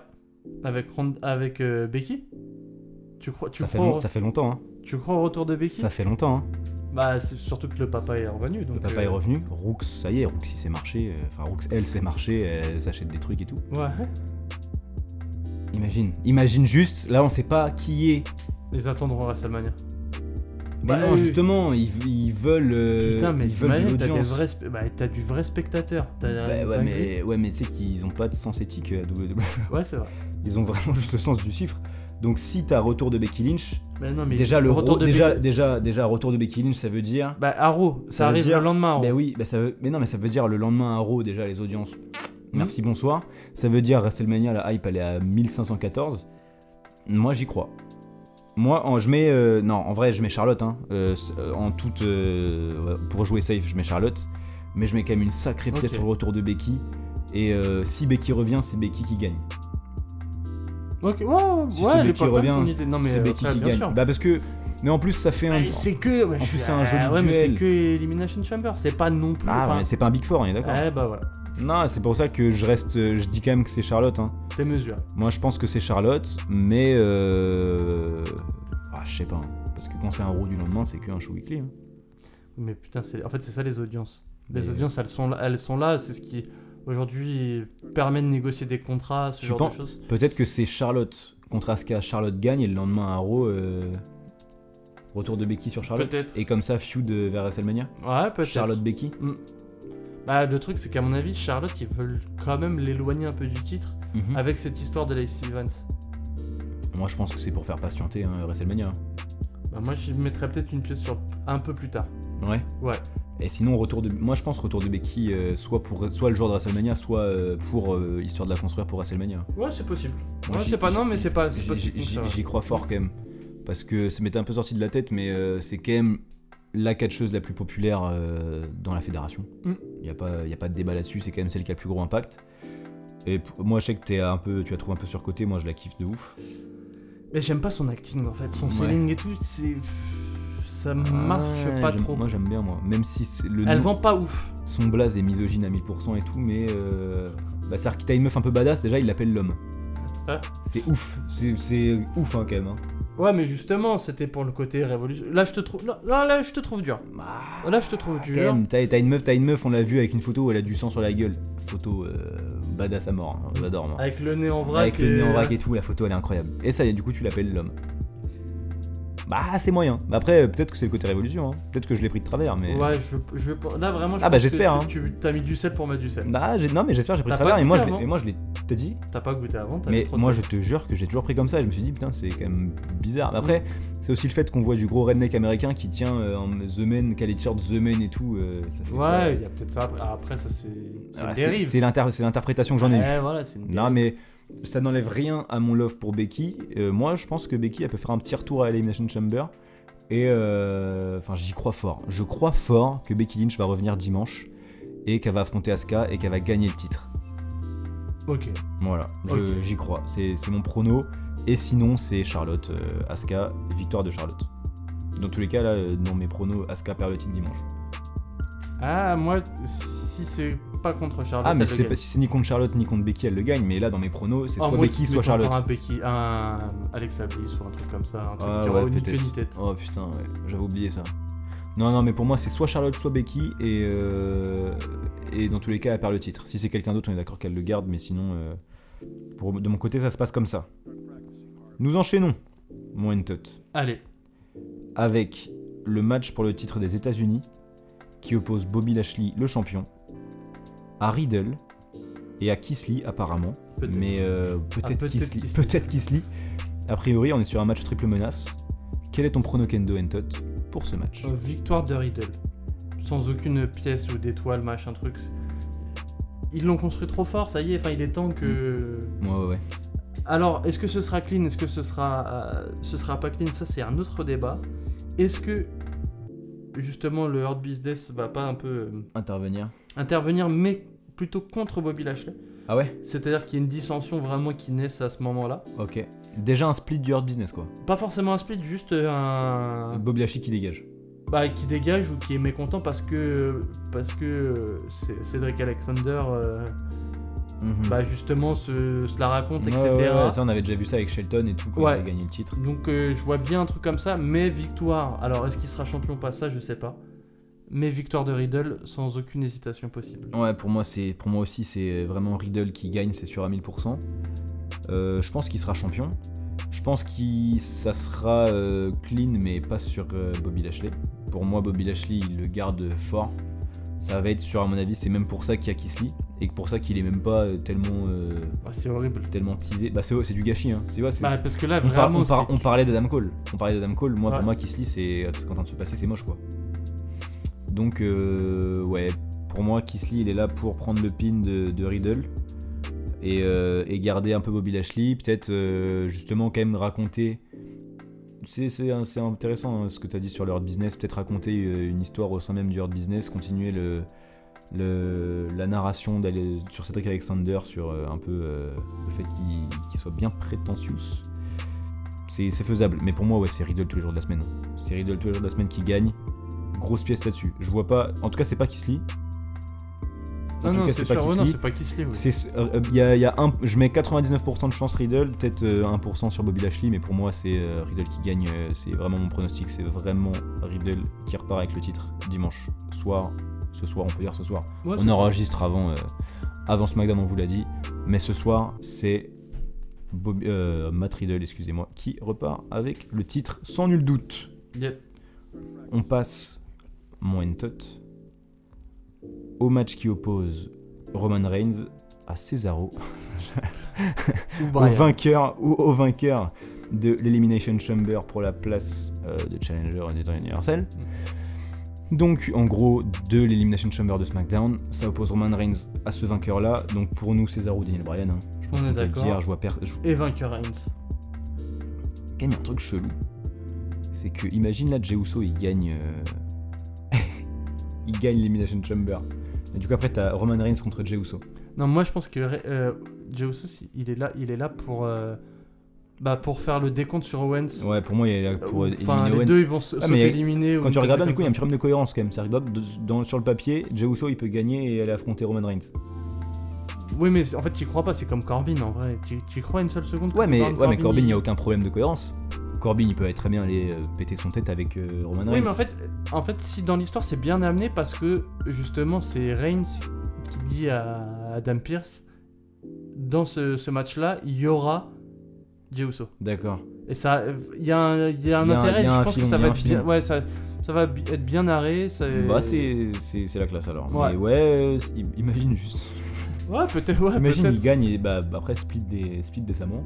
Avec, avec euh, Becky? Tu crois, tu, ça, fait crois long- au- ça fait longtemps, hein. tu crois au retour de Becky? Ça fait longtemps, hein. Bah, c'est surtout que le papa est revenu. Donc Le papa euh, est revenu. Rooks, ça y est, Rooks il s'est marché. euh, Enfin, Rooks, elle s'est marché, elle s'achète des trucs et tout. Ouais. Imagine, imagine juste, là on sait pas qui est. Ils attendront WrestleMania. Mais Bah, non, oui. justement, ils, ils veulent, euh, Putain, mais ils veulent de t'as vrais, bah, t'as du vrai spectateur. T'as Bah, ouais, mais, ouais, mais tu sais qu'ils ont pas de sens éthique à WWE. Ouais, c'est vrai. Ils ont vraiment juste le sens du chiffre. Donc si t'as retour de Becky Lynch, Mais non, mais déjà le retour ro- de déjà, Becky- déjà, déjà retour de Becky Lynch, ça veut dire. Bah, Arrow, ça, Ça arrive dire- le lendemain. Ben oui, bah ça veut, mais non, mais ça veut dire le lendemain à Raw déjà les audiences. Merci, bonsoir. Ça veut dire WrestleMania, la hype elle est à 1514. Moi j'y crois. Moi, en- je mets. euh, non, en vrai, je mets Charlotte. Hein, euh, euh, en toute. euh, ouais, pour jouer safe, je mets Charlotte. Mais je mets quand même une sacrée pièce Ok. sur le retour de Becky. Et si Becky revient, c'est Becky qui gagne. Ok, ouais, ouais, Si ouais, c'est Becky revient, c'est Becky qui bien gagne. sûr. Bah parce que. Mais en plus, ça fait un. C'est que. ouais, en plus, c'est un joli Ouais, mais c'est duel. que Elimination Chamber. C'est pas non plus. Ah, mais c'est pas un Big Four, on est d'accord. Ouais, bah voilà. Non, c'est pour ça que je reste. Je dis quand même que c'est Charlotte. Hein. T'es mesuré. Moi, je pense que c'est Charlotte, mais euh... ah, je sais pas. hein. Parce que quand c'est un row du lendemain, c'est qu'un show weekly. hein. Mais putain, c'est... en fait, c'est ça les audiences. Les Mais- audiences, elles sont là, elles sont là c'est ce qui aujourd'hui permet de négocier des contrats, ce Tu genre penses- de choses. Peut-être que c'est Charlotte contre Asuka. Charlotte gagne et le lendemain un row. euh, Retour de Becky sur Charlotte. Peut-être. Et comme ça, feud euh, vers WrestleMania. Ouais, peut-être. Charlotte Becky. Bah, le truc, c'est qu'à mon avis, Charlotte, ils veulent quand même l'éloigner un peu du titre Mhm. avec cette histoire de Lacey Evans. Moi, je pense que c'est pour faire patienter hein, WrestleMania. Bah, moi, je mettrais peut-être une pièce sur un peu plus tard. Ouais. Ouais. Et sinon, retour de. Moi, je pense retour de Becky, euh, soit pour soit le jour de WrestleMania, soit euh, pour euh, histoire de la construire pour WrestleMania. Ouais, c'est possible. Moi, ouais, c'est pas non, mais c'est pas. J'y- crois fort quand même. Parce que ça m'était un peu sorti de la tête, mais c'est quand même la catcheuse la plus populaire euh, dans la fédération. Il Mm. n'y a, pas- y a pas de débat là-dessus, c'est quand même celle qui a le plus gros impact. Et moi, je sais que t'es un peu, tu la trouves un peu surcotée, moi je la kiffe de ouf. Mais j'aime pas son acting en fait, son Ouais. selling et tout, c'est. Ça marche pas trop. Moi j'aime bien, moi. Même si c'est le Elle nom- vend pas ouf. son blaze est misogyne à 1000% et tout, mais. Euh, bah, c'est-à-dire t'a une meuf un peu badass, déjà il l'appelle l'homme. C'est ouf, c'est c'est ouf hein, quand même. hein. Ouais, mais justement, c'était pour le côté révolution. Là, je te trouve. Là, là, je te trouve dur. Bah, Là, je te trouve dur. t'as une meuf, t'as une meuf, on l'a vu avec une photo où elle a du sang sur la gueule. Photo euh, badass à mort, hein, moi. Avec le nez en vrac. Avec le nez en vrac et tout, la photo elle est incroyable. Et ça, du coup, tu l'appelles l'homme. Bah, c'est moyen. Après, peut-être que c'est le côté révolution, hein. peut-être que je l'ai pris de travers, mais. Ouais, je, je, là vraiment. Je Ah bah, j'espère, Tu, tu t'as mis du sel pour mettre du sel. Bah, non, mais j'espère que j'ai pris de travers. Et moi, je et moi, je l'ai. T'as dit T'as pas goûté avant Mais trop moi, je te jure que j'ai toujours pris comme ça. Je me suis dit, putain, c'est quand même bizarre. Mais après, c'est aussi le fait qu'on voit du gros redneck américain qui tient euh, en The a les t-shirts The Men et tout. euh, ça Ouais, il y a peut-être ça. Après, ça, c'est. C'est Ah, l'interprétation que j'en ai. Ouais, voilà, c'est une Non, mais ça n'enlève rien à mon love pour Becky. Euh, moi, je pense que Becky, elle peut faire un petit retour à Elimination Chamber. Et euh, enfin, j'y crois fort. Je crois fort que Becky Lynch va revenir dimanche et qu'elle va affronter Asuka et qu'elle va gagner le titre. Ok. Voilà, j'y crois. C'est mon prono. Et sinon, c'est Charlotte, euh, Asuka, victoire de Charlotte. Dans tous les cas, là, dans mes pronos, Asuka perd le titre dimanche. Ah, moi, si c'est pas contre Charlotte. Ah, mais c'est pas- si c'est ni contre Charlotte ni contre Becky, elle le gagne. Mais là, dans mes pronos, c'est soit moi, Becky, soit Charlotte. Un Becky, un Alexa Bliss ou un truc comme ça, un truc Ah, qui aura ouais, queue peut-être. ni tête. Oh putain, ouais, j'avais oublié ça. Non, non, mais pour moi, c'est soit Charlotte, soit Becky, et, euh, et dans tous les cas, elle perd le titre. Si c'est quelqu'un d'autre, on est d'accord qu'elle le garde, mais sinon, euh, pour, de mon côté, ça se passe comme ça. Nous enchaînons, mon Entot, Allez, avec le match pour le titre des États-Unis, qui oppose Bobby Lashley, le champion, à Riddle et à Kisly, apparemment. peut-être. Mais euh, Ah, peut-être Kisly. Kisly. Peut-être Kisly. A priori, on est sur un match triple menace. Quel est ton prono Kendo Entot pour ce match? Euh, victoire de Riddle. Sans aucune pièce ou d'étoile, machin truc. Ils l'ont construit trop fort, ça y est, enfin il est temps que. Ouais, ouais, ouais. Alors, est-ce que ce sera clean? Est-ce que ce sera, euh, ce sera pas clean? Ça, c'est un autre débat. Est-ce que justement le Hurt Business va pas un peu euh, Intervenir. intervenir, mais plutôt contre Bobby Lashley Ah ouais C'est-à-dire qu'il y a une dissension vraiment qui naisse à ce moment-là. Ok. Déjà un split du hard business, quoi. Pas forcément un split, juste un. Bobby Lashley qui dégage. Bah, qui dégage ou qui est mécontent parce que. Parce que euh, Cédric Alexander. euh, Mhm. bah, justement, se, se la raconte, Ouais, etc. ouais, ouais, ça, on avait déjà vu ça avec Shelton et tout, quand il a gagné le titre. Donc euh, je vois bien un truc comme ça, mais victoire. Alors est-ce qu'il sera champion ou pas? Ça, je sais pas. Mais victoire de Riddle sans aucune hésitation possible. Ouais, pour moi, c'est, pour moi aussi, c'est vraiment Riddle qui gagne, c'est sûr à 1000%. Euh, je pense qu'il sera champion. Je pense que ça sera euh, clean, mais pas sur euh, Bobby Lashley. Pour moi, Bobby Lashley, il le garde fort. Ça va être sur, à mon avis, c'est même pour ça qu'il y a Kisly. Et que pour ça qu'il est même pas tellement, Ah, c'est horrible. tellement teasé. Bah, c'est, c'est du gâchis, hein. C'est, Bah, parce que là on, par- vraiment. on par- c'est- on parlait d'Adam Cole. On parlait d'Adam Cole. Moi, Ouais. pour moi, Kisly, c'est est en train de se passer, c'est moche, quoi. Donc, euh, ouais, pour moi, Kisly, il est là pour prendre le pin de, Riddle et, euh, et garder un peu Bobby Lashley. Peut-être, euh, justement, quand même raconter. C'est, intéressant hein, ce que tu as dit sur le Hurt Business. Peut-être raconter une histoire au sein même du Hurt Business, continuer la narration sur Cedric Alexander, sur un peu le fait qu'il, soit bien prétentieux. C'est faisable, mais pour moi, ouais, c'est Riddle tous les jours de la semaine. C'est Riddle tous les jours de la semaine qui gagne. Grosse pièce là-dessus. Je vois pas. En tout cas, c'est pas Kisly. En Non, tout non, cas, c'est pas Kisly. c'est pas Kisly. oui. C'est, euh, il y a, il y a un, je mets 99% de chance Riddle, peut-être euh, 1% sur Bobby Lashley, mais pour moi c'est euh, Riddle qui gagne. euh, c'est vraiment mon pronostic. C'est vraiment Riddle qui repart avec le titre dimanche soir. Ce soir, on peut dire ce soir. Ouais, on enregistre avant, euh, avant SmackDown, on vous l'a dit. Mais ce soir, c'est Bobby- euh, Matt Riddle, excusez-moi, qui repart avec le titre sans nul doute. Yep. On passe mon Entot au match qui oppose Roman Reigns à Cesaro, au vainqueur ou au vainqueur de l'Elimination Chamber pour la place euh, de Challenger en Universal. Donc en gros de l'Elimination Chamber de SmackDown, ça oppose Roman Reigns à ce vainqueur-là. Donc pour nous Cesaro ou Daniel Bryan, hein. je pense On est d'accord. dire. Je vois per- je- Et vainqueur Reigns. quand même un truc chelou. C'est que, imagine là, Jey Uso, il gagne. euh, il gagne l'Elimination Chamber. Et du coup, après, t'as Roman Reigns contre Jey Uso. Non, moi je pense que euh, Jey Uso, il est là, il est là pour, euh, bah, pour faire le décompte sur Owens. Ouais, pour moi, il est là pour Euh, éliminer Enfin, les Owens. deux ils vont se- Ah, ou Quand tu regardes bien, du coup, il y a un petit problème de cohérence quand même. C'est-à-dire que dans- dans- sur le papier, Jey Uso, il peut gagner et aller affronter Roman Reigns. Oui, mais en fait, tu crois pas, c'est comme Corbin en vrai. Tu, tu crois une seule seconde Ouais, mais, ouais, mais Corbin, il n'y a aucun problème de cohérence. Corbin, il peut très bien aller euh, péter son tête avec euh, Roman Reigns. Oui, mais en fait, en fait, si dans l'histoire c'est bien amené parce que justement c'est Reigns qui dit à Adam Pierce dans ce, ce match-là, il y aura Jey. D'accord. Et ça, il y a un, il y a un Il y a un- intérêt. je pense que ça va être bien. Ouais, ça, ça va bi- être bien narré. Ça... Bah, c'est c'est- c'est la classe alors. Ouais. Mais ouais, euh, imagine juste. Ouais, peut-être. Ouais, imagine, peut-être. il gagne et bah, bah, après, split des, split des Samoans.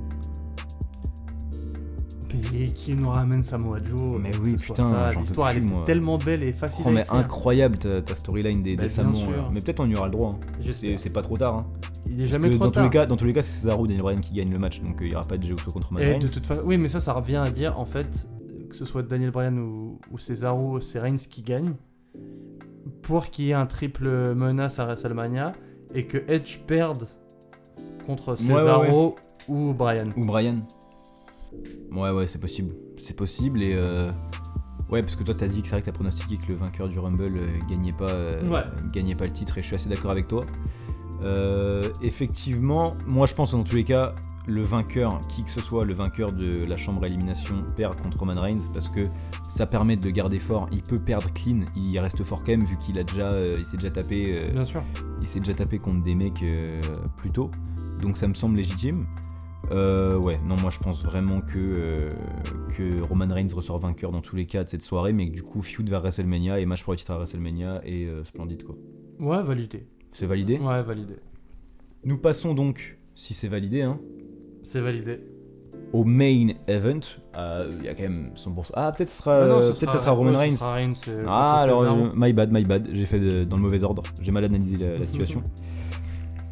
Et qui nous ramène Samoa Joe Mais oui, putain, L'histoire, elle est tellement belle et facile Oh, mais incroyable ta, ta storyline des, Bah, des sûr. là. Mais peut-être on y aura le droit. hein. C'est pas trop tard. Hein. Il est jamais trop dans, tard. tous les cas, dans tous les cas, c'est Cesaro ou Daniel Bryan qui gagnent le match, donc euh, il y aura pas de Jey contre Roman Reigns. de toute façon, oui, mais ça, ça revient à dire en fait que ce soit Daniel Bryan ou, ou Cesaro, c'est Reigns qui gagne pour qu'il y ait un triple menace à WrestleMania et que Edge perde contre ouais, Cesaro ou Bryan. Ou Bryan. Ouais, ouais, c'est possible. C'est possible et. euh, Ouais, parce que toi t'as dit que c'est vrai que t'as pronostiqué que le vainqueur du Rumble euh, gagnait, pas, euh, Ouais. gagnait pas le titre et je suis assez d'accord avec toi. Euh, effectivement, moi je pense que dans tous les cas, le vainqueur, qui que ce soit, le vainqueur de la chambre à élimination perd contre Roman Reigns parce que ça permet de garder fort. Il peut perdre clean, il reste fort quand même vu qu'il a déjà, euh, il s'est déjà tapé. euh, Bien sûr. il s'est déjà tapé contre des mecs euh, plus tôt, donc ça me semble légitime. Euh, ouais, non, moi je pense vraiment que, euh, que Roman Reigns ressort vainqueur dans tous les cas de cette soirée, mais que du coup, feud vers WrestleMania et match pour le titre à WrestleMania et euh, splendide quoi. Ouais, validé. C'est validé Ouais, validé. Nous passons donc, si c'est validé, hein, C'est validé. au main event. Euh, Il y a quand même 100%. Ah, peut-être ce sera, Ah non, ce peut-être ça sera Roman ce Reigns. sera Reigns, Ah, alors, euh, my bad, my bad, j'ai fait de- dans le mauvais ordre, j'ai mal analysé la, la situation.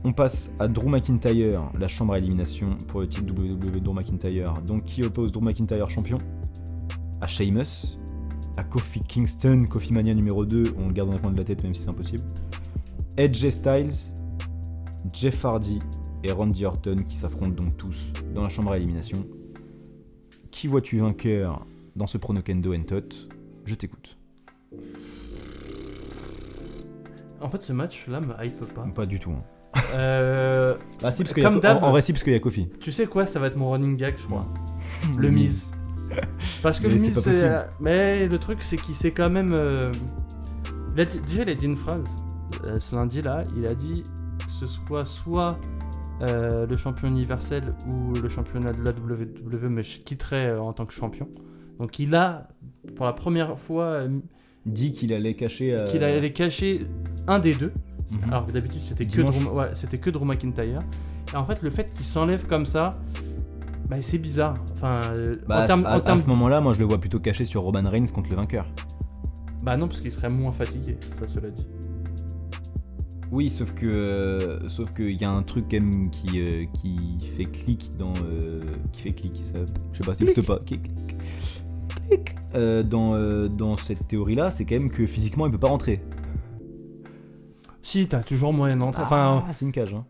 On passe à Drew McIntyre, la chambre à élimination pour le titre WWE Drew McIntyre. Donc, qui oppose Drew McIntyre champion? À Sheamus, à Kofi Kingston, Kofi Mania numéro 2, on le garde dans le coin de la tête même si c'est impossible. Edge Styles, Jeff Hardy et Randy Orton qui s'affrontent donc tous dans la chambre à élimination. Qui vois-tu vainqueur dans ce Pronokendo and Tot Je t'écoute. En fait, ce match-là me hype pas. Pas du tout. hein. Euh, Ah si, parce que Comme d'hab. en, en vrai, si, parce qu'il y a Kofi. tu sais quoi, ça va être mon running gag, je crois. Le Miz. Parce que Mais le Miz, c'est. euh, Mais le truc, c'est qu'il s'est quand même. euh, il a dit- Déjà, il a dit une phrase euh, ce lundi-là. Il a dit que ce soit soit euh, le champion universel ou le championnat de la WWE, mais je quitterai euh, en tant que champion. Donc, il a, pour la première fois, euh, Dit qu'il allait cacher. euh, qu'il allait cacher un des deux. Mhm. Alors que d'habitude, c'était que. Drew, ouais, c'était que Drew McIntyre. Et en fait, le fait qu'il s'enlève comme ça, bah, c'est bizarre. Enfin, euh, Bah, en termes. à, en à termes- ce moment-là, moi je le vois plutôt caché sur Roman Reigns contre le vainqueur. Bah non, parce qu'il serait moins fatigué, ça cela dit. Oui, sauf que euh, sauf qu'il y a un truc quand même qui, euh, qui fait clic dans euh, qui fait clic, ça, je sais pas, ça n'existe pas. Qui- clic, clic. Dans dans cette théorie-là, c'est quand même que physiquement il peut pas rentrer. Si, t'as toujours moyen d'entrer. Enfin, ah, c'est une cage. Hein.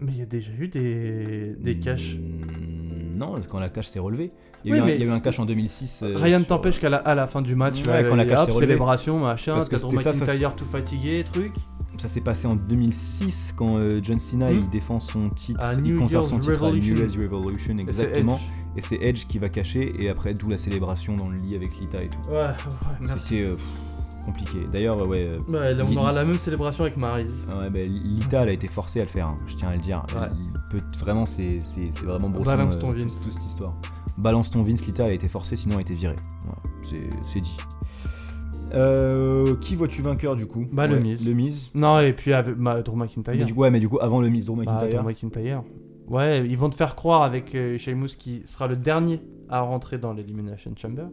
mais il y a déjà eu des, des caches. Mm, Non, quand la cage s'est relevée. Il y, a Oui, eu un, mais- il y a eu un cache en 2006. euh, Rien ne sur- t'empêche qu'à la, à la fin du match, Ouais, euh, quand la cage hop, s'est relevée. célébration, machin, Parce que c'était ça, ça tout fatigué, truc. Ça s'est passé en 2006 quand euh, John Cena Hmm. il défend son titre, À il conserve son titre à New Revolution. Revolution Et c'est exactement. Edge. Et c'est Edge qui va cacher et après d'où la célébration dans le lit avec Lita et tout. Ouais, ouais. C'était euh, compliqué. D'ailleurs ouais, euh, Ouais, là, on aura la même célébration avec Maryse. ouais, bah, Lita elle a été forcée à le faire. hein, je tiens à le dire. Ouais. Il peut vraiment c'est vraiment brosson, Balance ton euh, Vince. toute cette histoire. Balance ton Vince. Lita elle a été forcée sinon elle a été virée. C'est dit. Euh, qui vois-tu vainqueur du coup? Bah, le Miz. Le Miz. Non, et puis avec bah, Drew McIntyre. Mais du coup, ouais, mais du coup avant le Miz Drew Bah, McIntyre. Drew McIntyre. Ouais, ils vont te faire croire avec euh, Sheamus qui sera le dernier à rentrer dans l'Elimination Chamber.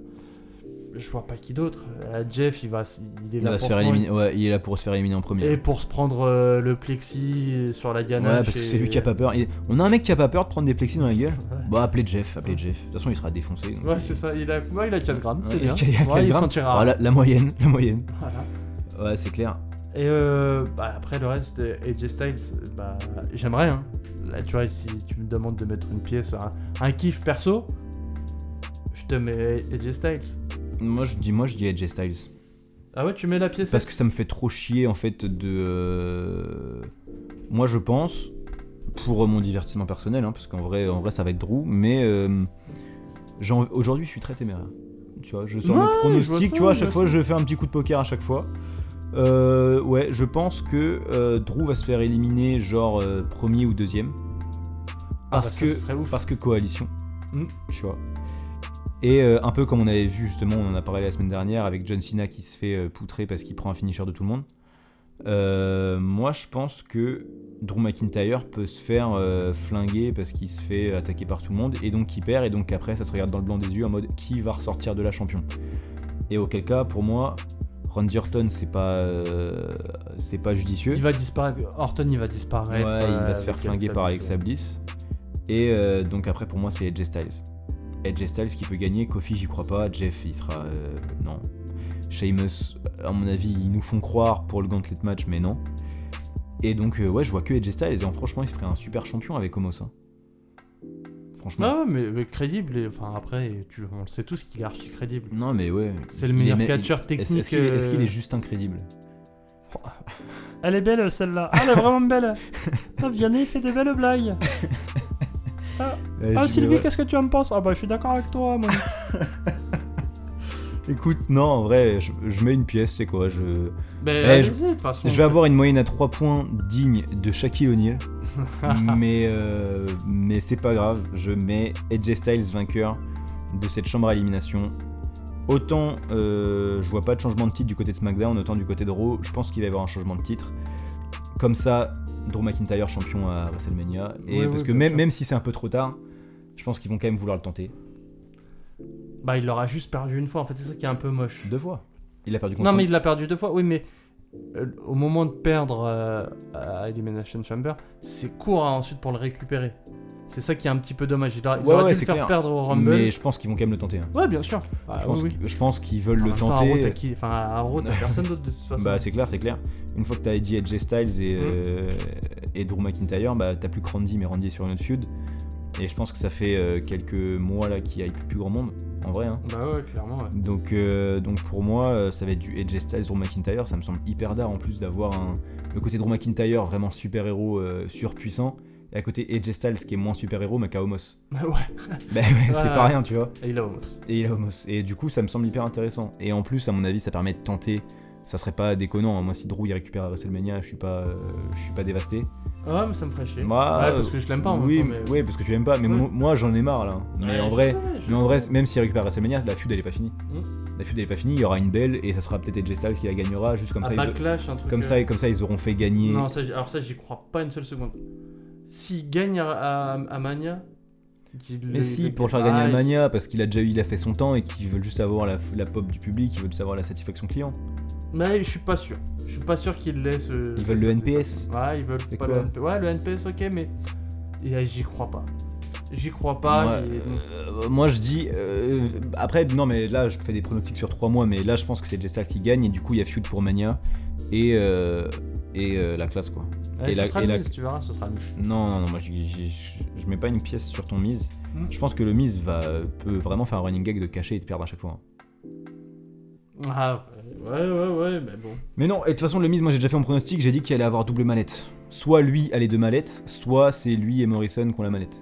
Je vois pas qui d'autre. Euh, Jeff, il va, il est il là va pour se faire éliminer. Ouais, il est là pour se faire éliminer en premier. Et pour se prendre euh, le plexi sur la Ouais, ganache. parce que et- c'est lui qui a pas peur. On a un mec qui a pas peur de prendre des plexis dans la gueule. Ouais. Bah, appelez Jeff, appelez Jeff. De toute façon, il sera défoncé. donc Ouais, c'est ça. Il a, ouais, il a 4 grammes, Ouais, c'est il a- bien. il a Ouais, 4 il. Voilà, la moyenne, la moyenne. Voilà. Ouais, c'est clair. Et euh, bah, après le reste, euh, AJ Styles, bah, j'aimerais. Hein. Là, tu vois, si tu me demandes de mettre une pièce, un, un kiff perso, je te mets AJ Styles. Moi, je dis, moi, je dis AJ Styles. Ah ouais, tu mets la pièce Parce que ça me fait trop chier, en fait, de. euh, Moi, je pense, pour mon divertissement personnel, hein, parce qu'en vrai, en vrai, ça va être Drew, mais. euh, Aujourd'hui, je suis très téméraire. Tu vois, je sors mon pronostic, ça, tu vois, à chaque fois, ça. je fais un petit coup de poker à chaque fois. Euh, ouais, je pense que euh, Drew va se faire éliminer, genre premier ou deuxième. Ah, Parce bah, ça, que parce que coalition. Mm. Tu vois. Et euh, un peu comme on avait vu justement, on en a parlé la semaine dernière avec John Cena qui se fait euh, poutrer parce qu'il prend un finisher de tout le monde. Euh, moi, je pense que Drew McIntyre peut se faire euh, flinguer parce qu'il se fait attaquer par tout le monde et donc il perd et donc après ça se regarde dans le blanc des yeux en mode qui va ressortir de la champion? Et auquel cas, pour moi, Randy Orton c'est pas euh, c'est pas judicieux. Il va disparaître. Orton, il va disparaître. Ouais, il va se faire flinguer par Alexa Bliss. Et donc après pour moi c'est AJ Styles. AJ Styles qui peut gagner, Kofi j'y crois pas, Jeff il sera... euh, non. Sheamus, à mon avis ils nous font croire pour le gauntlet match mais non. Et donc euh, ouais je vois que AJ Styles et en, franchement il ferait un super champion avec Homos. hein. Franchement. Ah ouais, mais, mais crédible. et- Enfin, après, tu, on le sait tous qu'il est archi crédible. Non mais ouais. C'est le meilleur me- catcheur technique. est-ce qu'il est, euh, juste incrédible Elle est belle celle-là. Ah, elle est vraiment belle. Ah, Vianney fait des belles blagues. Ah, Sylvie, qu'est-ce que tu en penses? Ah, bah, je suis d'accord avec toi, moi. Écoute, non en vrai je, je mets une pièce, c'est quoi? Je... Mais Eh, je- de toute façon. Je vais avoir une moyenne à 3 points digne de Shaquille O'Neal. mais euh, mais c'est pas grave. Je mets AJ Styles vainqueur de cette chambre à élimination. Autant euh, je vois pas de changement de titre du côté de SmackDown, autant du côté de Raw, je pense qu'il va y avoir un changement de titre. Comme ça, Drew McIntyre champion à WrestleMania. Et Oui, parce oui, que bien même, sûr. même si c'est un peu trop tard, je pense qu'ils vont quand même vouloir le tenter. Bah, il l'aura juste perdu une fois. En fait, c'est ça qui est un peu moche. Deux fois. Il a perdu contre Non, mais il l'a perdu deux fois. Oui, mais euh, au moment de perdre euh, à Elimination Chamber, c'est court hein, ensuite pour le récupérer. C'est ça qui est un petit peu dommage. Ils Ouais, auraient ouais, dû le faire clair. perdre au Rumble. Mais je pense qu'ils vont quand même le tenter. hein. Ouais, bien sûr. Ah, je, pense oui, oui. qu'ils- je pense qu'ils veulent En le même temps, à Raw, tenter. qui Enfin, à Raw, t'as personne d'autre de toute façon. Bah c'est clair, c'est clair. Une fois que t'as dit AJ Styles et, Mm. euh, et Drew McIntyre, bah t'as plus que Randy, mais Randy est sur une autre feud. Et je pense que ça fait euh, quelques mois là qu'il y a plus, grand monde, en vrai. hein. Bah ouais, clairement. ouais. Donc, euh, donc pour moi, ça va être du AJ Styles, Drew McIntyre. Ça me semble hyper d'art en plus d'avoir un, le côté Drew McIntyre vraiment super héros surpuissant. Et à côté AJ Styles qui est moins super héros mais qui a Homos. Bah ouais. Bah ouais, c'est pas rien, tu vois. Et il a Homos. Et il a Homos. Et du coup, ça me semble hyper intéressant. Et en plus, à mon avis, ça permet de tenter. Ça serait pas déconnant. hein. Moi, si Drew il récupère à WrestleMania, je suis pas, euh, je suis pas dévasté. Ah, mais ça me ferait chier. Moi, ouais, parce que je l'aime pas en oui, même temps. Mais... oui, parce que tu l'aimes pas. Mais Ouais. moi, j'en ai marre là. Mais Ouais, en vrai, sais, mais en vrai, même s'il récupère WrestleMania, la feud elle est pas finie. Mm. La feud elle est pas finie. Il y aura une belle et ça sera peut-être AJ Styles qui la gagnera juste comme À ça. ils- Backlash, un truc. comme euh, ça, comme ça, ils auront fait gagner. Non, ça, alors ça, j'y crois pas une seule seconde. S'il gagne à, à- à Mania. mais si, pour le faire gagner Ah, à il- Mania, parce qu'il a déjà eu, il a fait son temps et qu'ils veulent juste avoir la, la pop du public, ils veulent juste avoir la satisfaction client. Mais je suis pas sûr. Je suis pas sûr qu'ils laissent. euh, Ils veulent le. NPS. Ouais, ils veulent pas le NPS. Ouais, le NPS, ok, mais. et, euh, J'y crois pas. J'y crois pas. moi, euh, moi, je dis. euh, après, non, mais là, je fais des pronostics sur 3 mois, mais là, je pense que c'est Styles qui gagne et du coup, il y a feud pour Mania et, euh, et euh, la classe quoi. Ouais, et ce la- sera et le la- mise, tu verras, ce sera le mise. Non, non, non, moi, je mets pas une pièce sur ton mise. Hmm. Je pense que le mise va, peut vraiment faire un running gag de cacher et de perdre à chaque fois. hein. Ah, ouais, ouais, ouais, mais bon. Mais non, et de toute façon, le mise, moi j'ai déjà fait mon pronostic, j'ai dit qu'il allait avoir double mallette. Soit lui a les deux mallettes, soit c'est lui et Morrison qui ont la mallette.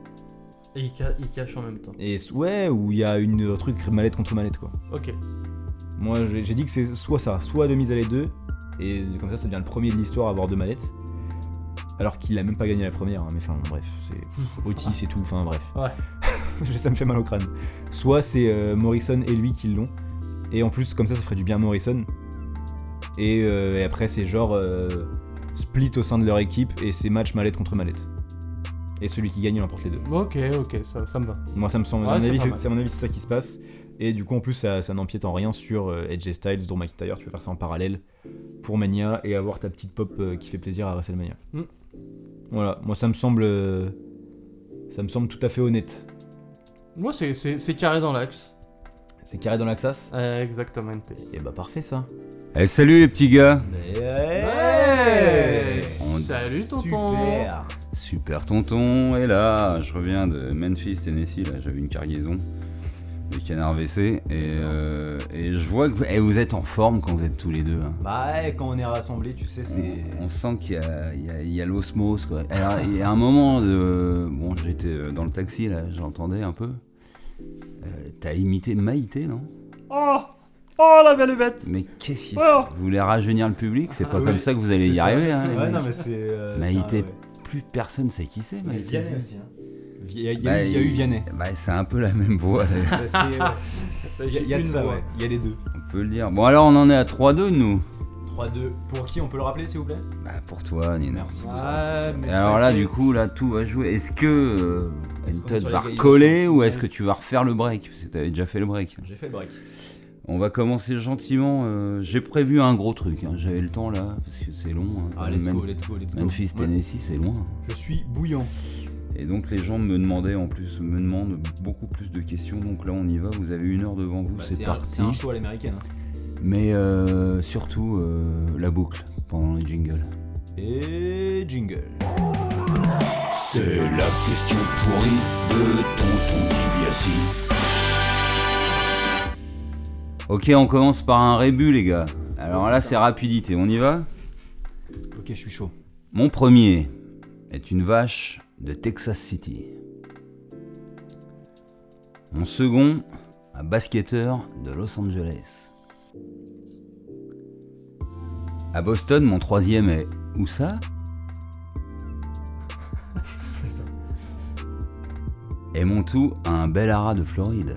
Et il, ca- il cache en même temps. Et ouais, ou il y a une un truc mallette contre mallette quoi. Ok. Moi j'ai j'ai dit que c'est soit ça, soit de mise à les deux, et comme ça ça devient le premier de l'histoire à avoir deux mallettes. Alors qu'il a même pas gagné la première, hein, mais enfin bref, c'est Otis et tout, enfin bref. Ouais. ça me fait mal au crâne. Soit c'est euh, Morrison et lui qui l'ont, et en plus comme ça ça ferait du bien à Morrison. Et, euh, et après c'est genre euh, split au sein de leur équipe et c'est match mallette contre mallette. Et celui qui gagne il emporte les deux. Ok, ok, ça, ça me va. Moi ça me semble, à mon c'est avis c'est à mon avis c'est ça qui se passe. Et du coup en plus ça, ça n'empiète en rien sur euh, AJ Styles, Drew McIntyre, tu peux faire ça en parallèle pour Mania et avoir ta petite pop euh, qui fait plaisir à WrestleMania. Mm. Voilà, moi ça me semble euh, ça me semble tout à fait honnête. Moi, c'est- c'est c'est carré dans l'axe. C'est carré dans l'Axas Euh, exactement. Et bah parfait ça. Eh salut les petits gars. On- Salut, tonton. Super. Super tonton est là, je reviens de Memphis, Tennessee, là j'avais une cargaison de canard WC et, euh, et je vois que vous, eh, vous êtes en forme quand vous êtes tous les deux. hein. Bah ouais, quand on est rassemblés, tu sais, c'est... On, on sent qu'il y a, l'osmose quoi. Alors il y a un moment de... Bon j'étais euh, dans le taxi là, j'entendais un peu. Euh, T'as imité Maïté, non? Oh Oh la belle bête Mais qu'est-ce qui Oh. Vous voulez rajeunir le public? C'est pas Ah, comme oui, ça que vous allez y ça. arriver. Hein, les Ouais, mecs. non, mais c'est. euh, Maïté. c'est un- ouais. Plus personne sait qui c'est, Maïté. Vianney aussi. hein. Il y a, il y a Bah, eu- il y a eu Vianney. Bah, c'est un peu la même voix. Il y a- il y a de Une ça, voix. ouais. Il y a les deux. on peut le dire. Bon, alors on en est à 3-2, nous. 3-2. Pour qui on peut le rappeler, s'il vous plaît? Bah, pour toi, Nina. Merci. Mais alors là, du coup, là, tout va jouer. Est-ce que euh, est va recoller ou est-ce que tu vas refaire le break? Parce que t'avais déjà fait le break. J'ai fait le break. On va commencer gentiment. euh, J'ai prévu un gros truc. hein. J'avais le temps là, parce que c'est long. hein. Ah, let's go, let's go, let's go. Memphis, Ouais. Tennessee, c'est loin. Je suis bouillant. Et donc les gens me demandaient en plus, me demandent beaucoup plus de questions. Donc là, on y va. Vous avez une heure devant vous. Bah, c'est parti. C'est un show à l'américaine. hein. Mais euh, surtout euh, la boucle pendant les jingles. Et jingle. C'est la question pourrie de Tonton DiBiase. Ok, on commence par un rébut, les gars. Alors là, c'est rapidité. On y va? Ok, je suis chaud. Mon premier est une vache de Texas City. Mon second, un basketteur de Los Angeles. À Boston, mon troisième est où ça? Et mon tout, un bel haras de Floride.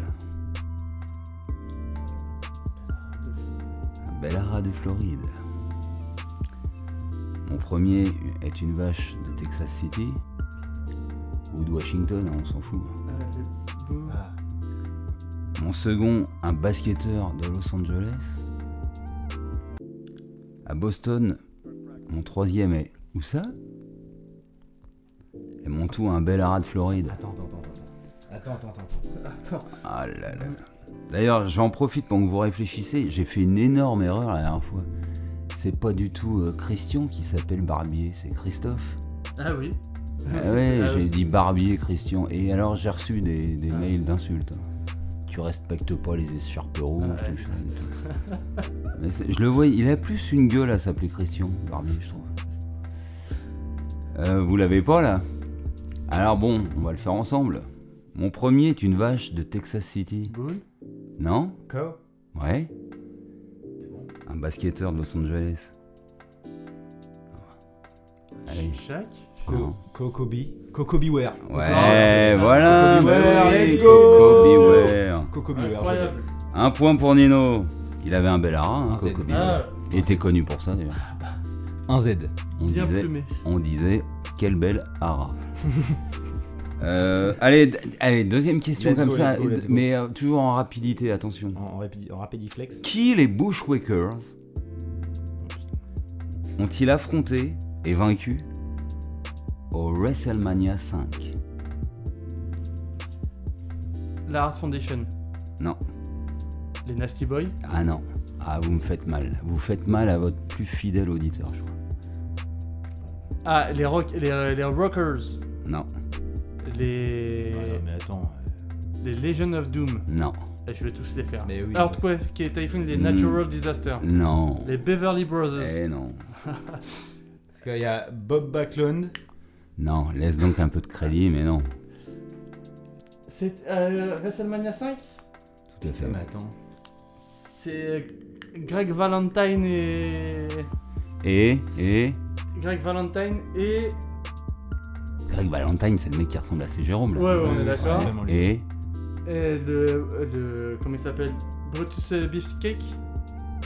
Un bel haras de Floride. Mon premier est une vache de Texas City ou de Washington, hein, on s'en fout. Ah. Mon second, un basketteur de Los Angeles. À Boston, mon troisième est où ça? Et mon tout, un bel de Floride. Attends, attends, attends. Attends, attends, attends. attends. Ah là là. D'ailleurs, j'en profite pendant que vous réfléchissez. J'ai fait une énorme erreur la dernière fois. C'est pas du tout euh, Christian qui s'appelle Barbier, c'est Christophe. Ah oui. Ah ouais, Ah j'ai oui. dit Barbier, Christian. Et alors, j'ai reçu des, des Ah. mails d'insultes. Tu respectes pas les écharpes rouges, ouais. tout. Mais je le vois, il a plus une gueule à s'appeler Christian, Barbier, je trouve. Euh, vous l'avez pas là? Alors bon, on va le faire ensemble. Mon premier est une vache de Texas City. Non? Co Ouais Un basketteur de Los Angeles. Allez. Chac. Co Cocobi. Cocobi Ware. Ouais, voilà. Coco bah Beware, oui, let's go. Coco Beware. Cocobi Ware. Incroyable. Un point pour Nino. Il avait un bel haras, hein, Un Z. Coco Beware. Ah, Il était connu pour ça d'ailleurs. Un Z. On bien disait, plumé. on disait, quel bel haras. Euh, allez, allez, deuxième question Let's comme go, ça, go, mais euh, toujours en rapidité, attention. En, en, rapidi- en rapidiflex. Qui les Bushwhackers ont-ils affronté et vaincu? Au WrestleMania 5 La Art Foundation. Non. Les Nasty Boys. Ah non. Ah, vous me faites mal. Vous faites mal à votre plus fidèle auditeur, je crois. Ah, les, rock, les, les Rockers. Non, Les, Ah non, mais attends. les Legion of Doom. non, Et je vais tous les faire. Mais oui. Earthquake, et Typhoon, les Mm. Natural Disaster. non. Les Beverly Brothers. Eh non. Parce qu'il y a Bob Backlund. Non, laisse donc un peu de crédit, mais non. C'est euh, WrestleMania 5 Tout à fait. Mais attends. C'est Greg Valentine et. Et, et, Greg Valentine et. Greg Valentine, c'est le mec qui ressemble à C. Jérôme, là. Ouais, c'est ouais, on est d'accord. Et, et le, le. Comment il s'appelle? Brutus euh, Beefcake?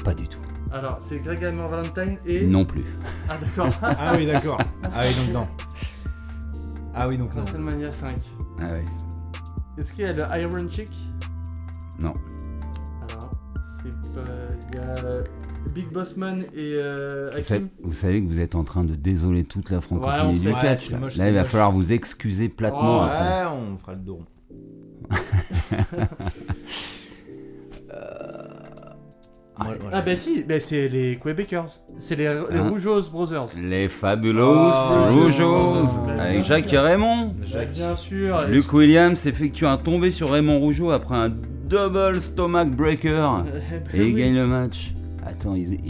Pas du tout. Alors, c'est Greg Valentine et. Non plus. Ah, d'accord. Ah oui, d'accord. Ah oui, donc non. Ah oui, donc non. WrestleMania 5. Ah ouais. Est-ce qu'il y a le Iron Chick? Non. Alors, c'est pas. Il y a Big Boss Man et euh, Vous, savez, Hakim. vous savez que vous êtes en train de désoler toute la Ouais, on francophonie sait. du Ouais, catch. là, moche, Là, il va moche. falloir vous excuser platement Oh, après. Ouais, on fera le dos rond. Moi- moi, Ah, je- bah si, bah, c'est les Quebecers. C'est les, les Hein Roujos Brothers. Les Fabulous Oh, Roujos Roujos. avec Jacques et Raymond. Jacques. Bien sûr. Luke Williams effectue un tombé sur Raymond Rougeau après un double stomach breaker Euh, et il oui. gagne le match. Attends, il- il-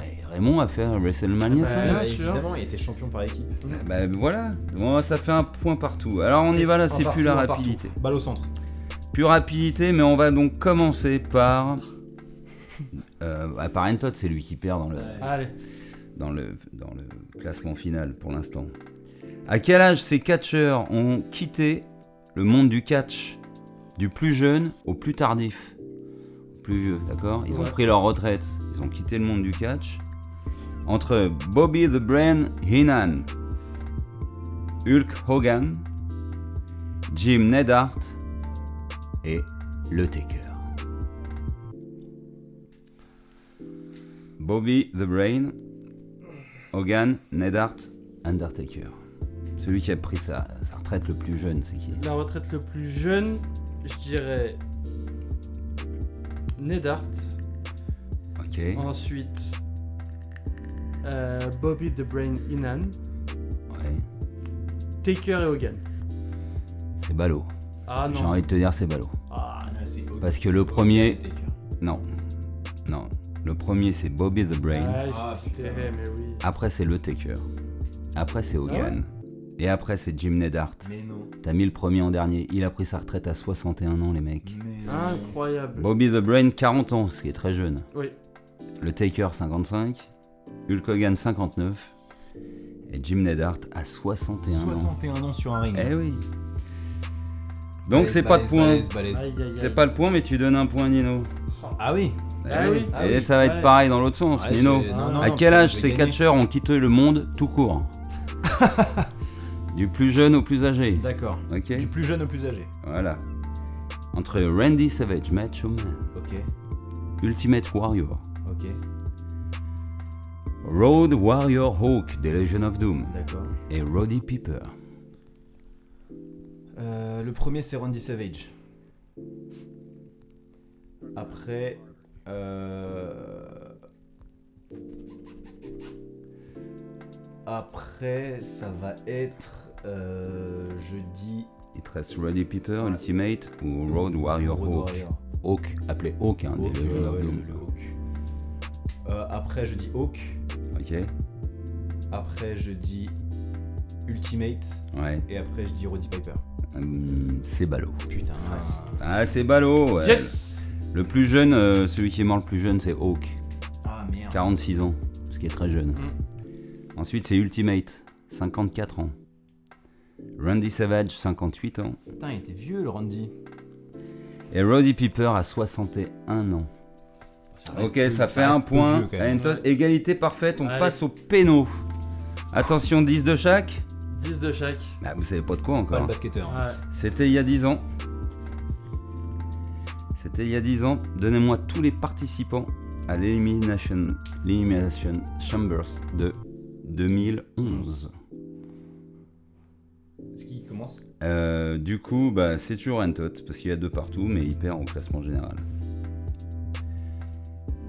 eh, Raymond a fait un WrestleMania Bah, 5. bien sûr. évidemment, il était champion par équipe. Bah voilà, bon, ça fait un point partout. Alors on y va là, c'est plus la rapidité. Balle au centre. Pure rapidité, mais on va donc commencer par. Euh, c'est lui qui perd dans le, Allez. dans, le, dans le classement final pour l'instant. À quel âge ces catcheurs ont quitté le monde du catch Du plus jeune au plus tardif? Plus vieux, d'accord? Ils ont Ouais. pris leur retraite, ils ont quitté le monde du catch. Entre Bobby the Brain Heenan, Hulk Hogan, Jim Neidhart et Le Taker. Bobby the Brain, Hogan, Neidhart, Undertaker. Celui qui a pris sa, sa retraite le plus jeune, c'est qui? La retraite le plus jeune, je dirais. Nedart. Ok. Ensuite. euh, Bobby the Brain Inan. Ouais. Taker et Hogan. C'est ballot. Ah J'ai non. envie de te dire c'est ballot. Ah, Parce que le premier. Non. Non. Le premier c'est Bobby the Brain. ah, Ah, mais oui. Après c'est Le Taker. Après c'est Hogan. Et après c'est Jim non. T'as mis le premier en dernier. Il a pris sa retraite à 61 ans les mecs. Mais Incroyable. Bobby the Brain 40 ans, ce qui est très jeune. Oui. Le Taker 55. Hulk Hogan 59. Et Jim Neidhart à 61 ans. 61 ans sur un ring. Eh oui. Donc c'est pas de point. C'est pas le point, mais tu donnes un point, Nino. Ah oui. Ah oui. Ah Et oui. ça va être pareil dans l'autre sens, Ouais, Nino. j'ai- non, non, à quel âge ces catcheurs ont quitté le monde tout court Du plus jeune au plus âgé. D'accord. Du plus jeune au plus âgé. Voilà. Entre Randy Savage, Macho Man, Ok. Ultimate Warrior, Ok. Road Warrior Hawk des Legion of Doom D'accord. et Roddy Piper. Euh, le premier c'est Randy Savage. Après. Euh, Après, ça va être. euh, je dis. Il te reste Roddy Piper, Ultimate ou Road Warrior Road Hawk. Warrior. Hawk, appelé Hawk, hein, Hawk, des ouais, Doom. le- le Hawk. Euh, après, je dis Hawk. Ok Après, je dis Ultimate. Ouais. Et après, je dis Roddy Piper. Hum, c'est ballot. Putain. Ah, c'est ballot. Yes Le plus jeune, euh, celui qui est mort le plus jeune, c'est Hawk. Ah merde. 46 ans, ce qui est très jeune. Ensuite, c'est Ultimate, 54 ans. Randy Savage, 58 ans. Putain, il était vieux le Randy. Et Roddy Piper à 61 ans. Ça Ok, ça fait un point. Allez, Égalité parfaite, on Allez. passe au péno. Attention, 10 de chaque. 10 de chaque. Ah, vous savez pas de quoi Pas encore. hein. Ouais. C'était il y a 10 ans. C'était il y a 10 ans. Donnez-moi tous les participants à l'Elimination l'Elimination Chambers de 2011. Est-ce qu'il commence Euh, du coup, bah, c'est toujours Entot, parce qu'il y a deux partout, mais il perd au classement général.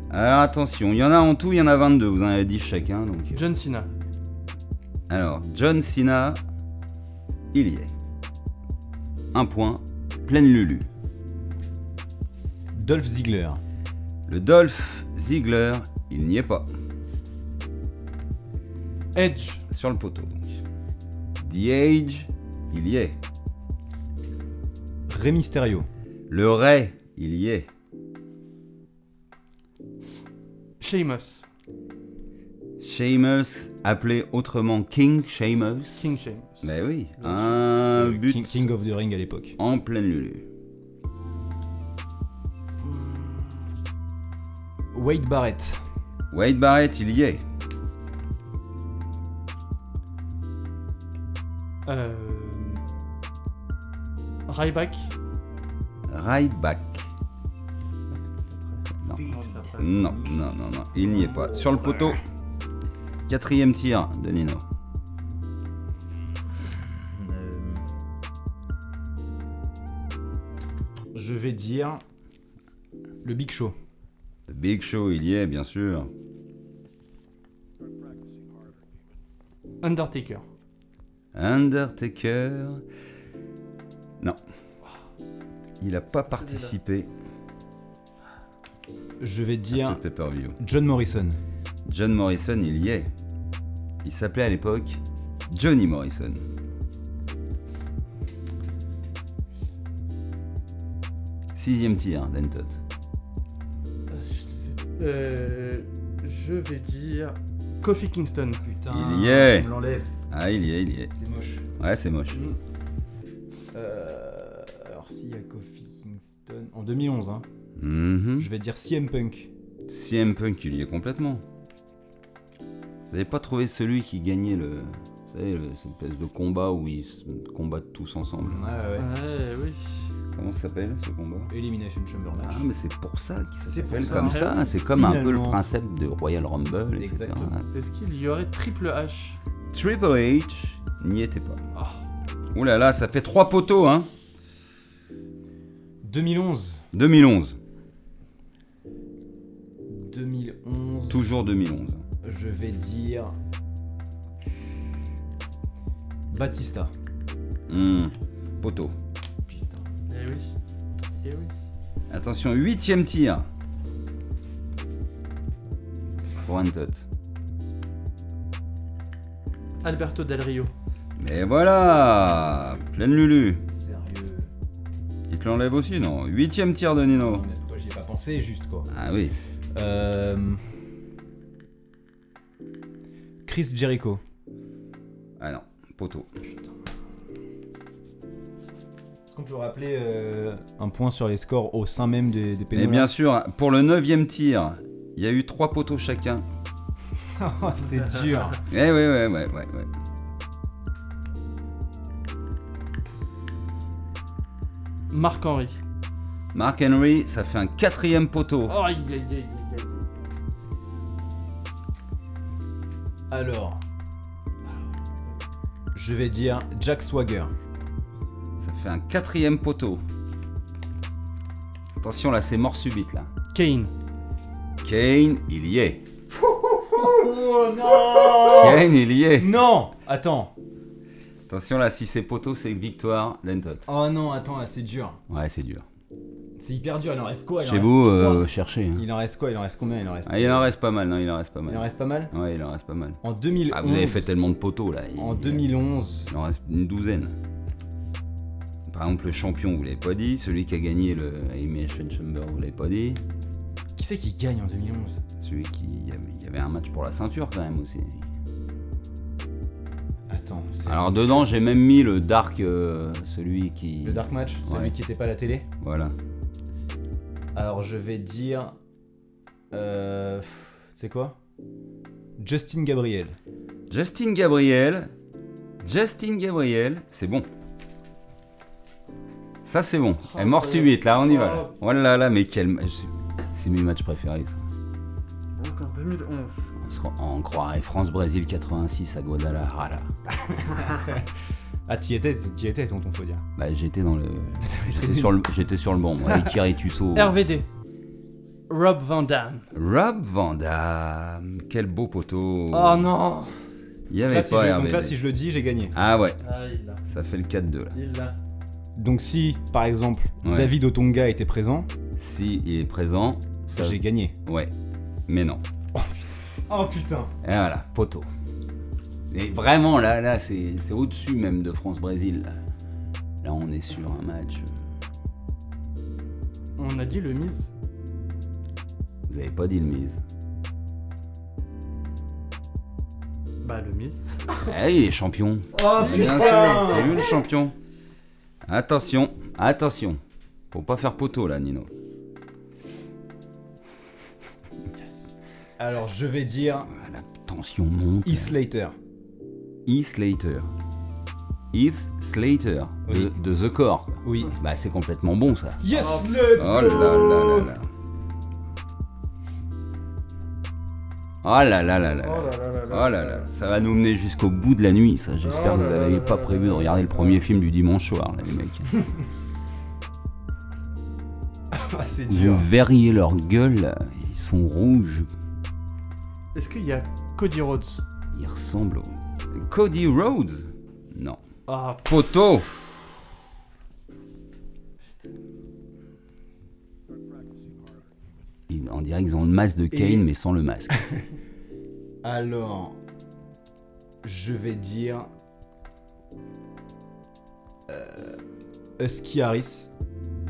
Alors attention, il y en a en tout, il y en a 22, vous en avez 10 chacun. Donc... euh. John Cena. Alors, John Cena, il y est. Un point, pleine Lulu. Dolph Ziggler. Le Dolph Ziggler, il n'y est pas. Edge. Sur le poteau, donc. The Age, il y est. Rey Mysterio. Le Ray, il y est. Sheamus. Sheamus, appelé autrement King Sheamus. King Sheamus. Ben oui, un Le but King, King of the Ring à l'époque. en pleine Lulu. Wade Barrett. Wade Barrett, il y est. Euh... Ryback. Ryback. Non. Non, non, non, non, il n'y est pas. Sur le poteau, quatrième tir de Nino. Euh, Je vais dire le Big Show. The Big Show, il y est, bien sûr. Undertaker. Undertaker. Non. Il a pas participé Je vais à ce dire pay-per-view. John Morrison. John Morrison, il y est. Il s'appelait à l'époque Johnny Morrison. Sixième tir, Dentot. Euh, je vais dire Kofi Kingston. Putain, Il y est. on l'enlève. Ah, il y est, il y est. C'est moche. Ouais, c'est moche. Euh, alors s'il y a Kofi Kingston... En 2011, hein. Mhm. Je vais dire CM Punk. CM Punk, il y est complètement. Vous n'avez pas trouvé celui qui gagnait le. Vous savez, le- cette espèce de combat où ils se combattent tous ensemble. Ouais, ouais. Ouais, oui. Comment ça s'appelle ce combat Elimination Chamber match. Ah, mais c'est pour ça qu'il s'appelle ça, comme ça. C'est comme un peu le principe de Royal Rumble, etc. Exactement. Est-ce qu'il y aurait Triple H? Triple H n'y était pas. Ah. Ouh là là, ça fait trois poteaux, hein 2011. 2011. 2011. Toujours 2011. Je vais dire... Batista. Hmm, Poteau. Putain. Eh oui. Eh oui. Attention, huitième tir. Pour Antot. Alberto Del Rio. Et voilà Pleine Lulu. Sérieux. Il te l'enlève aussi, non? Huitième tir de Nino. J'y ai pas pensé, juste quoi. Ah oui. Euh... Chris Jericho. Ah non, poteau. Est-ce qu'on peut rappeler euh, un point sur les scores au sein même des, des Et bien sûr, pour le neuvième tir, il y a eu trois poteaux chacun. Oh, c'est dur. Eh ouais, ouais, ouais, ouais, ouais. Marc Henry. Mark Henry, ça fait un quatrième poteau. Oh, aïe, aïe, aïe, aïe, aïe. Alors, je vais dire Jack Swagger. Fait un quatrième poteau. Attention là, c'est mort subite là. Kane. Kane, il y est. Oh non Kane, il y est. Non Attends. Attention là, si c'est poteau, c'est victoire d'Entot. Oh non, attends, là, c'est dur. Ouais, c'est dur. C'est hyper dur, il en reste quoi Il en Chez reste vous, trois. euh, cherchez. hein. Il en reste quoi Il en reste combien Il en reste, Ah, il en reste pas mal, non, il en reste pas il en mal. reste pas mal Ouais, il en reste pas mal. En 2011. Ah, vous avez fait tellement de poteaux là. il- En 2011. Il en reste une douzaine. Par exemple, le champion, vous l'avez pas dit. Celui qui a gagné le Elimination Chamber, vous l'avez pas dit. Qui c'est qui gagne en 2011 Celui qui. Il y avait- un match pour la ceinture quand même aussi. Attends. Alors dedans, j'ai même mis le Dark. euh, celui qui. Le Dark Match Celui Ouais. qui était pas à la télé? Voilà. Alors je vais dire. Euh. C'est quoi? Justin Gabriel. Justin Gabriel. Justin Gabriel, c'est bon. Ça, c'est bon. Oh, Elle est. subite, là, on y va. Oh. Là là, mais quel. ma- c'est- mes matchs préférés, ça. Donc en 2011. On se croit- On croirait France-Brésil 86 à Guadalajara. Ah, t'y étais, t'y étais, tonton, faut dire. Bah, j'étais dans le. J'étais sur le, j'étais sur le banc, moi. Thierry Tussaud. RVD. Rob Van Dam. Rob Van Damme. Quel beau poteau. Oh non. Il y avait Là, si pas je, RVD. donc là, si je le dis, j'ai gagné. Ah ouais, Ah, il l'a. ça fait le 4-2 là. Il l'a. Donc si, par exemple, Ouais. David Otonga était présent, Si il est présent, ça. j'ai gagné. Ouais. Mais non. Oh putain Et voilà, poteau. Et vraiment, là, là c'est c'est au-dessus même de France-Brésil. Là. On est sur un match. euh, On a dit le mise. Vous avez pas dit le mise. Bah, le mise. Ah, il est champion. Oh Bien sûr, c'est lui le champion. Attention, attention. Faut pas faire poteau là, Nino. Alors je vais dire Ah, La tension monte. Heath Slater. Heath Slater. Heath Slater. Oui. De, de The Core. Oui. Bah, c'est complètement bon ça. Yes, Oh. let's Oh là là là là. Oh là là là là. Oh là là là Oh là là, ça va nous mener jusqu'au bout de la nuit, ça. J'espère Oh que vous n'avez pas prévu de regarder le premier film du dimanche soir, là, les mecs. Ah, Vous verriez leur gueule, ils sont rouges. Est-ce qu'il y a Cody Rhodes? Ils ressemblent au... Cody Rhodes? Non. Ah, Poteau On dirait qu'ils ont le masque de Kane, Et- mais sans le masque. Alors, je vais dire euh, Husky Harris.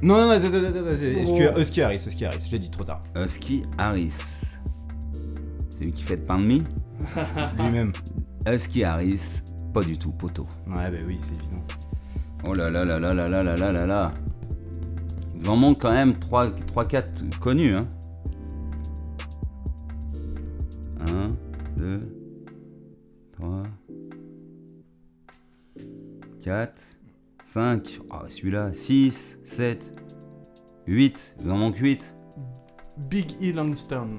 Non, non, non, attends, attends, attends, Husky- Oh. Husky Harris, Husky Harris, je l'ai dit trop tard. Husky Harris. C'est lui qui fait le pain de mie Lui-même. Husky Harris, pas du tout, poteau. Ouais, bah oui, c'est évident. Oh là là là là là là là là là là. Il en manque quand même 3-4 connus. Hein. 1, 2, 3, 4, 5, ah, celui-là, 6, 7, 8. Il en manque 8. Big E Lanston.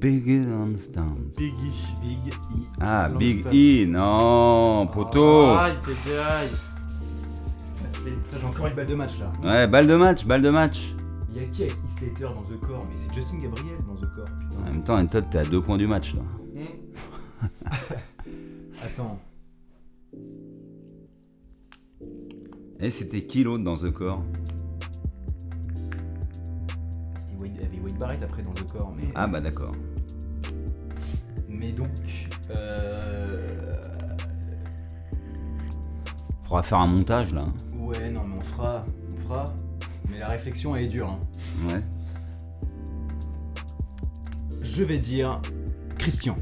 Big Lansdowne. Big E. Big E. Ah. Big E, non, poteau. Aïe, aïe, aïe. J'ai encore une balle de match là. Ouais, balle de match, balle de match. Il y a qui avec Heath Slater dans The Core Mais c'est Justin Gabriel dans The Core. En même temps, Anton, t'es à deux points du match, là. Attends. Et c'était qui l'autre dans The Core? Il y avait Wade Barrett après dans The Core. Mais, Ah bah d'accord. mais donc. Euh... Faudra faire un montage là. Ouais, non, mais on fera. On fera. Réflexion est dure. Hein. Ouais. Je vais dire Christian.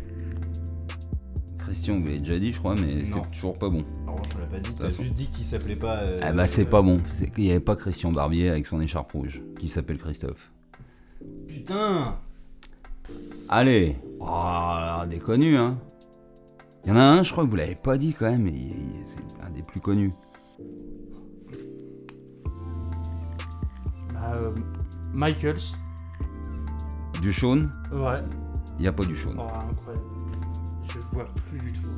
Christian, vous l'avez déjà dit, je crois, mais Non. c'est toujours pas bon. Alors, je te l'ai pas dit. toute T'as façon. juste dit qu'il s'appelait pas. euh, Ah bah c'est pas bon. C'est qu'il n'y avait pas Christian Barbier avec son écharpe rouge, qui s'appelle Christophe. Putain Allez Ah, des connus, hein Il y en a un, je crois que vous l'avez pas dit quand même, mais il- il- c'est un des plus connus. Euh, Michaels. Du Shawn Ouais. Il n'y a pas du Shawn. Oh, incroyable. Je vois plus du tout.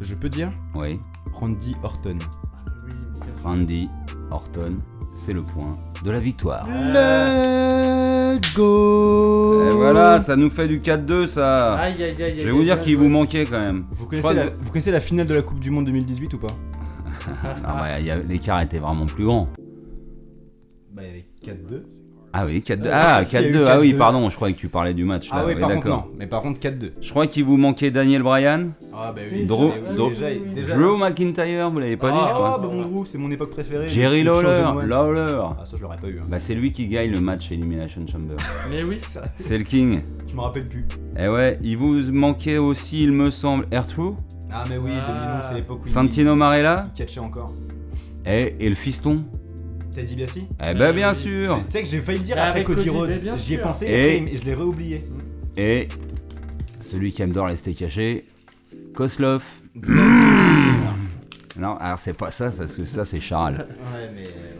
Je peux dire Oui. Randy Orton. Ah, oui, Randy Orton, c'est le point de la victoire. Let's go Et voilà, ça nous fait du 4-2 ça. Aïe, aïe, aïe, aïe. Je vais vous dire qu'il vous manquait quand même. Vous connaissez, la, que- vous connaissez la finale de la Coupe du Monde 2018 ou pas? Bah, il y a- l'écart était vraiment plus grand. Bah, il y avait 4-2. Ah oui, 4-2. Euh, Ah, il y a eu 4-2. Ah oui, 4-2. pardon, je croyais que tu parlais du match. Là. Ah Oui, par contre, d'accord. Mais par contre, 4-2. Je crois qu'il vous manquait Daniel Bryan. Ah bah oui. Drew, oui, Drew- McIntyre, vous l'avez pas dit, je ah, crois. bah mon Drew, c'est mon époque préférée. Jerry Lawler. Lawler. Ah, ça, je l'aurais pas eu. hein. Bah, c'est lui qui gagne le match Elimination Chamber. Mais oui, ça. c'est le king. Je me rappelle plus. Et ouais, il vous manquait aussi, il me semble, Ertrue, Ah, mais oui, Ah. 2011, c'est l'époque où Santino Marella il catchait encore. et, et le fiston. Teddy Biassi Eh ben, bien oui. sûr. Tu sais que j'ai failli le dire Bah, après avec Cody Cody, Rhodes. mais bien J'y ai sûr. pensé Et- je l'ai réoublié. Et celui qui aime d'or rester caché, Koslov. Non, alors c'est pas ça, parce que ça c'est Charles. Ouais, mais voilà.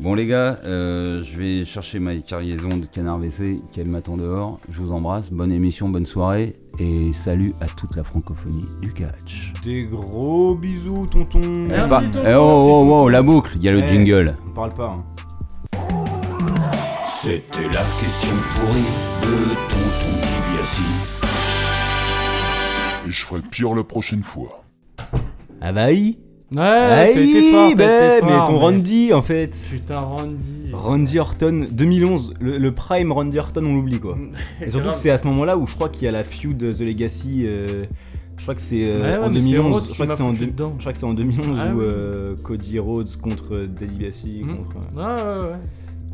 Bon les gars, euh, je vais chercher ma cargaison de canard WC qui elle m'attend dehors. Je vous embrasse, bonne émission, bonne soirée et salut à toute la francophonie du catch. Des gros bisous, tonton. Merci, bah, tonton, eh, oh, oh, merci, oh, la boucle, il y a le Eh. jingle. On parle pas. Hein. C'était la question pourrie de Tonton DiBiase. Et je ferai pire la prochaine fois. Ah bah oui. Ouais, Aïe, fort, bah, été mais fort, ton Randy en fait. Putain, Randy. Randy Orton 2011, le, le prime Randy Orton on l'oublie quoi. Et surtout que c'est à ce moment-là où je crois qu'il y a la feud The Legacy. euh, je crois que c'est euh, Ouais, ouais, en mais c'est 2011. Rhodes Je crois que c'est en, foutu deux- dedans. je crois que c'est en 2011 Ah où euh, Cody Rhodes contre Daddy Biassi Hmm. contre. Ouais, ouais, ouais.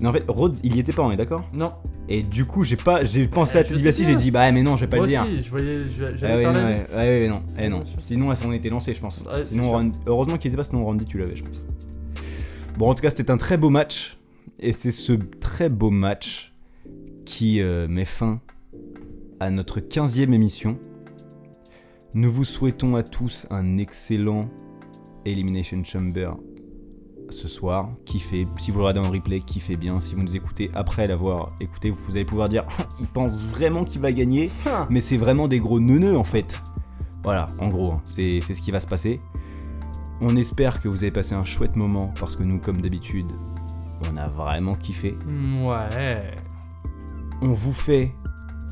Non en fait Rhodes il y était pas on est d'accord? Non. Et du coup j'ai pas j'ai pensé Eh, à je Teddy j'ai dit bah mais non je vais pas Moi le dire. aussi, je voyais, Ah j'allais ouais, faire non, la ouais, liste. ouais, ouais, non, eh non. Sinon, elle s'en était lancée, je pense. Ouais, sinon. Randy- heureusement qu'il était pas, sinon Randy, tu l'avais, je pense. Bon, en tout cas, c'était un très beau match. Et c'est ce très beau match qui euh, met fin à notre 15e émission. Nous vous souhaitons à tous un excellent Elimination Chamber ce soir. Kiffez. Si vous le regardez en replay, kiffez bien. Si vous nous écoutez après l'avoir écouté, vous allez pouvoir dire il pense vraiment qu'il va gagner. Mais c'est vraiment des gros neuneux en fait. Voilà, en gros, hein, c'est c'est ce qui va se passer. On espère que vous avez passé un chouette moment parce que nous, comme d'habitude, on a vraiment kiffé. Mm, Ouais. On vous fait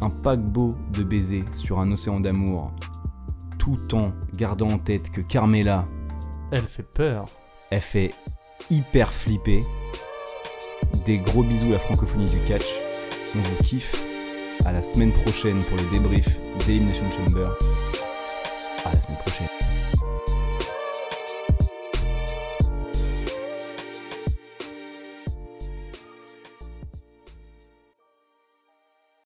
un paquebot de baisers sur un océan d'amour, tout en gardant en tête que Carmela, Elle fait peur. elle fait hyper flipper. Des gros bisous à la francophonie du catch. On vous kiffe. À la semaine prochaine pour le débrief d'Elimination Chamber. À la semaine prochaine.